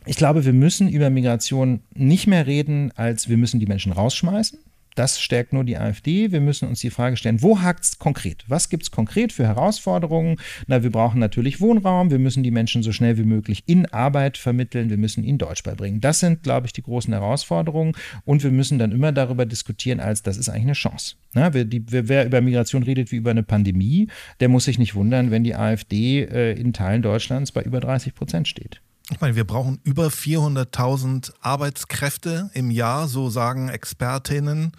ich glaube, wir müssen über Migration nicht mehr reden, als wir müssen die Menschen rausschmeißen. Das stärkt nur die AfD. Wir müssen uns die Frage stellen, wo hakt es konkret? Was gibt es konkret für Herausforderungen? Na, wir brauchen natürlich Wohnraum. Wir müssen die Menschen so schnell wie möglich in Arbeit vermitteln. Wir müssen ihnen Deutsch beibringen. Das sind, glaube ich, die großen Herausforderungen. Und wir müssen dann immer darüber diskutieren, als das ist eigentlich eine Chance. Na, wer, die, wer, über Migration redet wie über eine Pandemie, der muss sich nicht wundern, wenn die AfD äh, in Teilen Deutschlands bei über 30 Prozent steht. Ich meine, wir brauchen über 400.000 Arbeitskräfte im Jahr, so sagen Expertinnen,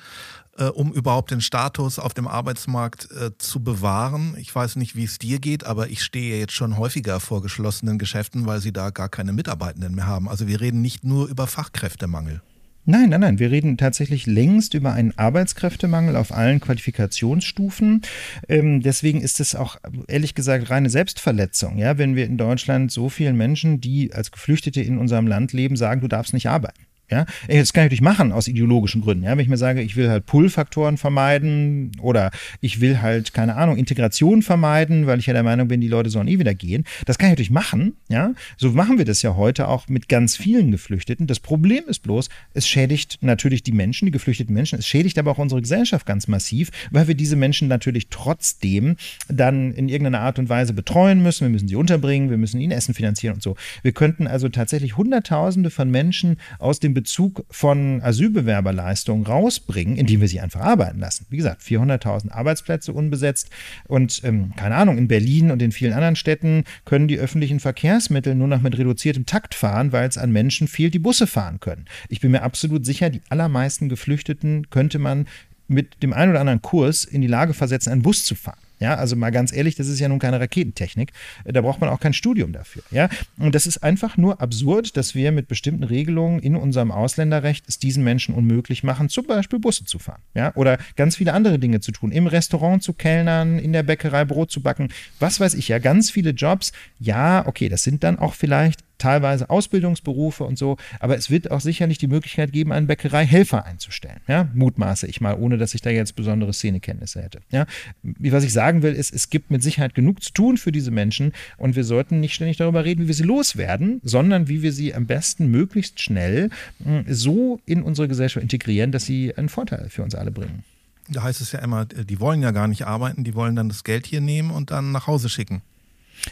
äh, um überhaupt den Status auf dem Arbeitsmarkt äh, zu bewahren. Ich weiß nicht, wie es dir geht, aber ich stehe jetzt schon häufiger vor geschlossenen Geschäften, weil sie da gar keine Mitarbeitenden mehr haben. Also wir reden nicht nur über Fachkräftemangel. Nein, nein, nein. Wir reden tatsächlich längst über einen Arbeitskräftemangel auf allen Qualifikationsstufen. Ähm, deswegen ist es auch ehrlich gesagt reine Selbstverletzung, ja, wenn wir in Deutschland so vielen Menschen, die als Geflüchtete in unserem Land leben, sagen, du darfst nicht arbeiten. Ja, das kann ich natürlich machen aus ideologischen Gründen. Ja, wenn ich mir sage, ich will halt Pull-Faktoren vermeiden oder ich will halt, keine Ahnung, Integration vermeiden, weil ich ja der Meinung bin, die Leute sollen eh wieder gehen. Das kann ich natürlich machen. Ja, so machen wir das ja heute auch mit ganz vielen Geflüchteten. Das Problem ist bloß, es schädigt natürlich die Menschen, die geflüchteten Menschen. Es schädigt aber auch unsere Gesellschaft ganz massiv, weil wir diese Menschen natürlich trotzdem dann in irgendeiner Art und Weise betreuen müssen. Wir müssen sie unterbringen, wir müssen ihnen Essen finanzieren und so. Wir könnten also tatsächlich Hunderttausende von Menschen aus dem Bezug von Asylbewerberleistungen rausbringen, indem wir sie einfach arbeiten lassen. Wie gesagt, 400.000 Arbeitsplätze unbesetzt und ähm, keine Ahnung, in Berlin und in vielen anderen Städten können die öffentlichen Verkehrsmittel nur noch mit reduziertem Takt fahren, weil es an Menschen fehlt, die Busse fahren können. Ich bin mir absolut sicher, die allermeisten Geflüchteten könnte man mit dem einen oder anderen Kurs in die Lage versetzen, einen Bus zu fahren. Ja, also mal ganz ehrlich, das ist ja nun keine Raketentechnik. Da braucht man auch kein Studium dafür. Ja, und das ist einfach nur absurd, dass wir mit bestimmten Regelungen in unserem Ausländerrecht es diesen Menschen unmöglich machen, zum Beispiel Busse zu fahren. Ja, oder ganz viele andere Dinge zu tun. Im Restaurant zu kellnern, in der Bäckerei Brot zu backen. Was weiß ich ja, ganz viele Jobs. Ja, okay, das sind dann auch vielleicht teilweise Ausbildungsberufe und so, aber es wird auch sicherlich die Möglichkeit geben, einen Bäckereihelfer einzustellen. Ja, mutmaße ich mal, ohne dass ich da jetzt besondere Szenekenntnisse hätte. Ja, was ich sagen will, ist, es gibt mit Sicherheit genug zu tun für diese Menschen und wir sollten nicht ständig darüber reden, wie wir sie loswerden, sondern wie wir sie am besten möglichst schnell hm, so in unsere Gesellschaft integrieren, dass sie einen Vorteil für uns alle bringen. Da heißt es ja immer, die wollen ja gar nicht arbeiten, die wollen dann das Geld hier nehmen und dann nach Hause schicken.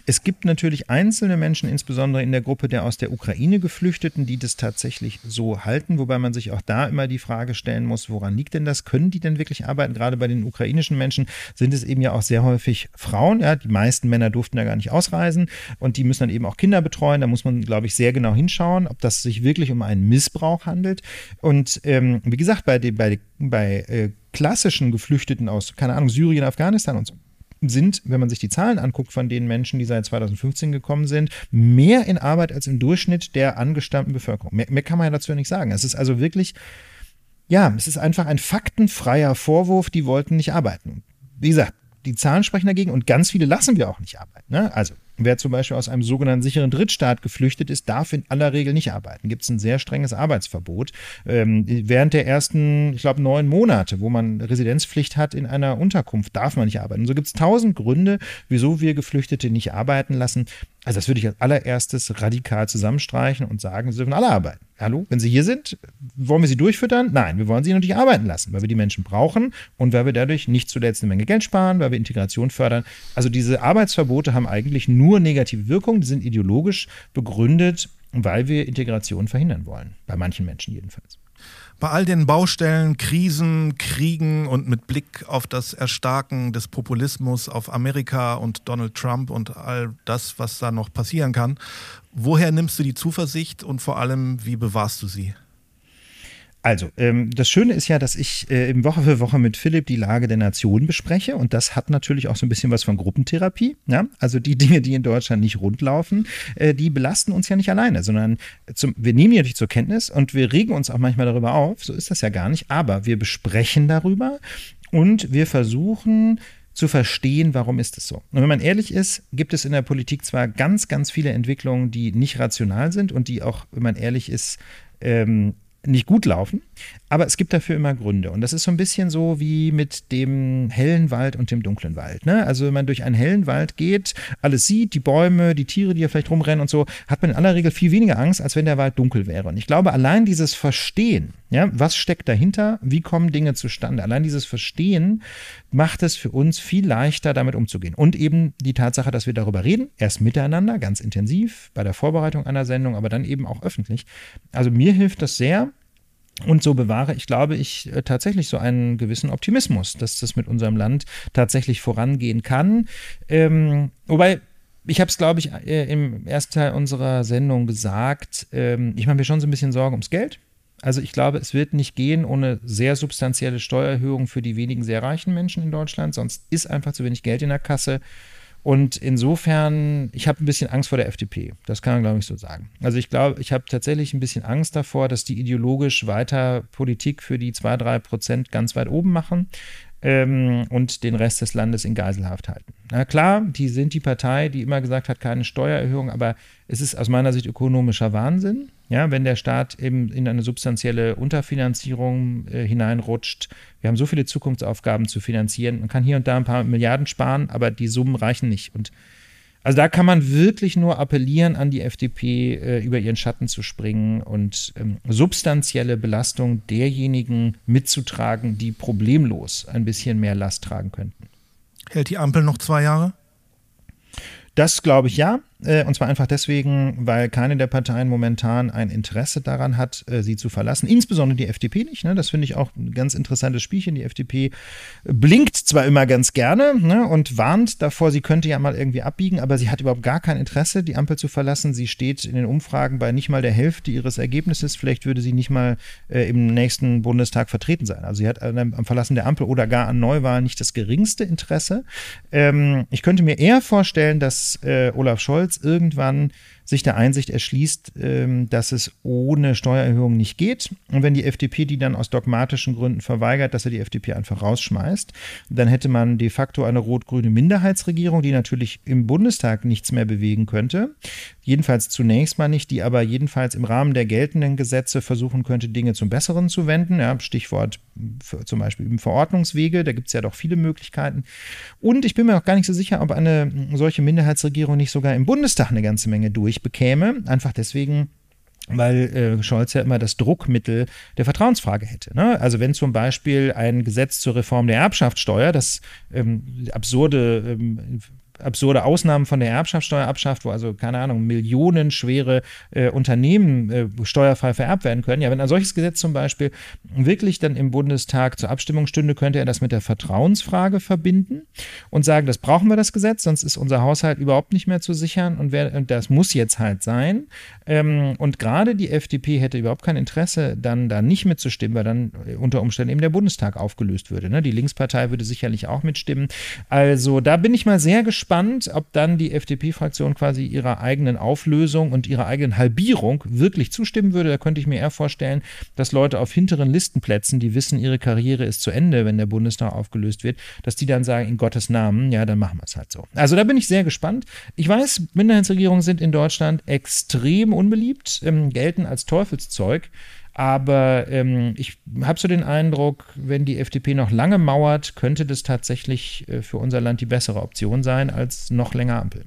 Es gibt natürlich einzelne Menschen, insbesondere in der Gruppe der aus der Ukraine Geflüchteten, die das tatsächlich so halten, wobei man sich auch da immer die Frage stellen muss, woran liegt denn das? Können die denn wirklich arbeiten? Gerade bei den ukrainischen Menschen sind es eben ja auch sehr häufig Frauen. Ja, die meisten Männer durften ja gar nicht ausreisen und die müssen dann eben auch Kinder betreuen. Da muss man, glaube ich, sehr genau hinschauen, ob das sich wirklich um einen Missbrauch handelt. Und ähm, wie gesagt, bei, bei, bei äh, klassischen Geflüchteten aus, keine Ahnung, Syrien, Afghanistan und so, sind, wenn man sich die Zahlen anguckt von den Menschen, die seit 2015 gekommen sind, mehr in Arbeit als im Durchschnitt der angestammten Bevölkerung. Mehr, mehr kann man ja dazu nicht sagen. Es ist also wirklich, ja, es ist einfach ein faktenfreier Vorwurf, die wollten nicht arbeiten. Wie gesagt, die Zahlen sprechen dagegen und ganz viele lassen wir auch nicht arbeiten. Ne? Also Wer zum Beispiel aus einem sogenannten sicheren Drittstaat geflüchtet ist, darf in aller Regel nicht arbeiten. Gibt es ein sehr strenges Arbeitsverbot. Ähm, während der ersten, ich glaube, neun Monate, wo man Residenzpflicht hat in einer Unterkunft, darf man nicht arbeiten. Und so gibt es tausend Gründe, wieso wir Geflüchtete nicht arbeiten lassen. Also das würde ich als allererstes radikal zusammenstreichen und sagen, sie dürfen alle arbeiten. Hallo, wenn sie hier sind, wollen wir sie durchfüttern? Nein, wir wollen sie natürlich arbeiten lassen, weil wir die Menschen brauchen und weil wir dadurch nicht zuletzt eine Menge Geld sparen, weil wir Integration fördern. Also diese Arbeitsverbote haben eigentlich nur negative Wirkungen, die sind ideologisch begründet, weil wir Integration verhindern wollen. Bei manchen Menschen jedenfalls. Bei all den Baustellen, Krisen, Kriegen und mit Blick auf das Erstarken des Populismus, auf Amerika und Donald Trump und all das, was da noch passieren kann, woher nimmst du die Zuversicht und vor allem, wie bewahrst du sie? Also, ähm, das Schöne ist ja, dass ich äh, eben Woche für Woche mit Philipp die Lage der Nation bespreche und das hat natürlich auch so ein bisschen was von Gruppentherapie. Ja? Also die [laughs] Dinge, die in Deutschland nicht rundlaufen, äh, die belasten uns ja nicht alleine, sondern zum, wir nehmen die natürlich zur Kenntnis und wir regen uns auch manchmal darüber auf. So ist das ja gar nicht, aber wir besprechen darüber und wir versuchen, zu verstehen, warum ist es so. Und wenn man ehrlich ist, gibt es in der Politik zwar ganz, ganz viele Entwicklungen, die nicht rational sind und die auch, wenn man ehrlich ist, ähm, nicht gut laufen, aber es gibt dafür immer Gründe. Und das ist so ein bisschen so wie mit dem hellen Wald und dem dunklen Wald. Ne? Also wenn man durch einen hellen Wald geht, alles sieht, die Bäume, die Tiere, die ja vielleicht rumrennen und so, hat man in aller Regel viel weniger Angst, als wenn der Wald dunkel wäre. Und ich glaube, allein dieses Verstehen, ja, was steckt dahinter, wie kommen Dinge zustande, allein dieses Verstehen macht es für uns viel leichter, damit umzugehen. Und eben die Tatsache, dass wir darüber reden, erst miteinander, ganz intensiv, bei der Vorbereitung einer Sendung, aber dann eben auch öffentlich. Also mir hilft das sehr, und so bewahre ich, glaube ich, äh, tatsächlich so einen gewissen Optimismus, dass das mit unserem Land tatsächlich vorangehen kann. Ähm, wobei, ich habe es, glaube ich, äh, im ersten Teil unserer Sendung gesagt, ähm, ich mache mir schon so ein bisschen Sorgen ums Geld. Also ich glaube, es wird nicht gehen ohne sehr substanzielle Steuererhöhungen für die wenigen sehr reichen Menschen in Deutschland, sonst ist einfach zu wenig Geld in der Kasse. Und insofern, ich habe ein bisschen Angst vor der FDP. Das kann man, glaube ich, so sagen. Also ich glaube, ich habe tatsächlich ein bisschen Angst davor, dass die ideologisch weiter Politik für die zwei, drei Prozent ganz weit oben machen ähm, und den Rest des Landes in Geiselhaft halten. Na klar, die sind die Partei, die immer gesagt hat, keine Steuererhöhung, aber es ist aus meiner Sicht ökonomischer Wahnsinn. Ja, wenn der Staat eben in eine substanzielle Unterfinanzierung äh, hineinrutscht, wir haben so viele Zukunftsaufgaben zu finanzieren, man kann hier und da ein paar Milliarden sparen, aber die Summen reichen nicht. Und also da kann man wirklich nur appellieren an die FDP, äh, über ihren Schatten zu springen und ähm, substanzielle Belastung derjenigen mitzutragen, die problemlos ein bisschen mehr Last tragen könnten. Hält die Ampel noch zwei Jahre? Das glaube ich ja. Äh, und zwar einfach deswegen, weil keine der Parteien momentan ein Interesse daran hat, äh, sie zu verlassen. Insbesondere die FDP nicht. Ne? Das finde ich auch ein ganz interessantes Spielchen. Die FDP blinkt zwar immer ganz gerne ne? und warnt davor, sie könnte ja mal irgendwie abbiegen, aber sie hat überhaupt gar kein Interesse, die Ampel zu verlassen. Sie steht in den Umfragen bei nicht mal der Hälfte ihres Ergebnisses. Vielleicht würde sie nicht mal äh, im nächsten Bundestag vertreten sein. Also sie hat am Verlassen der Ampel oder gar an Neuwahlen nicht das geringste Interesse. Ähm, ich könnte mir eher vorstellen, dass äh, Olaf Scholz irgendwann sich der Einsicht erschließt, ähm, dass es ohne Steuererhöhung nicht geht. Und wenn die FDP die dann aus dogmatischen Gründen verweigert, dass er die FDP einfach rausschmeißt, dann hätte man de facto eine rot-grüne Minderheitsregierung, die natürlich im Bundestag nichts mehr bewegen könnte. Jedenfalls zunächst mal nicht, die aber jedenfalls im Rahmen der geltenden Gesetze versuchen könnte, Dinge zum Besseren zu wenden. Ja, Stichwort zum Beispiel im Verordnungswege, da gibt es ja doch viele Möglichkeiten. Und ich bin mir auch gar nicht so sicher, ob eine solche Minderheitsregierung nicht sogar im Bundestag eine ganze Menge durch bekäme. Einfach deswegen, weil äh, Scholz ja immer das Druckmittel der Vertrauensfrage hätte. Ne? Also wenn zum Beispiel ein Gesetz zur Reform der Erbschaftssteuer, das ähm, absurde ähm, absurde Ausnahmen von der Erbschaftssteuer abschafft, wo also, keine Ahnung, millionenschwere äh, Unternehmen äh, steuerfrei vererbt werden können. Ja, wenn ein solches Gesetz zum Beispiel wirklich dann im Bundestag zur Abstimmung stünde, könnte er das mit der Vertrauensfrage verbinden und sagen, das brauchen wir das Gesetz, sonst ist unser Haushalt überhaupt nicht mehr zu sichern und, wer, das muss jetzt halt sein. Ähm, und gerade die FDP hätte überhaupt kein Interesse, dann da nicht mitzustimmen, weil dann unter Umständen eben der Bundestag aufgelöst würde. Ne? Die Linkspartei würde sicherlich auch mitstimmen. Also da bin ich mal sehr gespannt gespannt, ob dann die FDP-Fraktion quasi ihrer eigenen Auflösung und ihrer eigenen Halbierung wirklich zustimmen würde. Da könnte ich mir eher vorstellen, dass Leute auf hinteren Listenplätzen, die wissen, ihre Karriere ist zu Ende, wenn der Bundestag aufgelöst wird, dass die dann sagen, in Gottes Namen, ja, dann machen wir es halt so. Also da bin ich sehr gespannt. Ich weiß, Minderheitsregierungen sind in Deutschland extrem unbeliebt, ähm, gelten als Teufelszeug. Aber ähm, ich habe so den Eindruck, wenn die FDP noch lange mauert, könnte das tatsächlich äh, für unser Land die bessere Option sein als noch länger Ampel.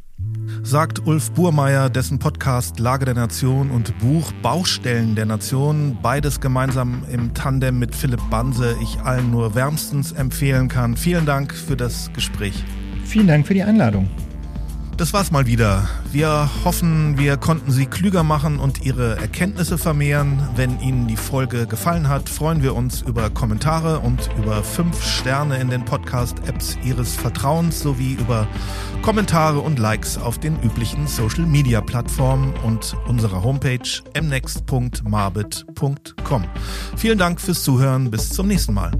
Sagt Ulf Burmeier, dessen Podcast Lage der Nation und Buch Baustellen der Nation, beides gemeinsam im Tandem mit Philipp Banse, ich allen nur wärmstens empfehlen kann. Vielen Dank für das Gespräch. Vielen Dank für die Einladung. Das war's mal wieder. Wir hoffen, wir konnten Sie klüger machen und Ihre Erkenntnisse vermehren. Wenn Ihnen die Folge gefallen hat, freuen wir uns über Kommentare und über fünf Sterne in den Podcast-Apps Ihres Vertrauens sowie über Kommentare und Likes auf den üblichen Social-Media-Plattformen und unserer Homepage mnext.marbit.com. Vielen Dank fürs Zuhören. Bis zum nächsten Mal.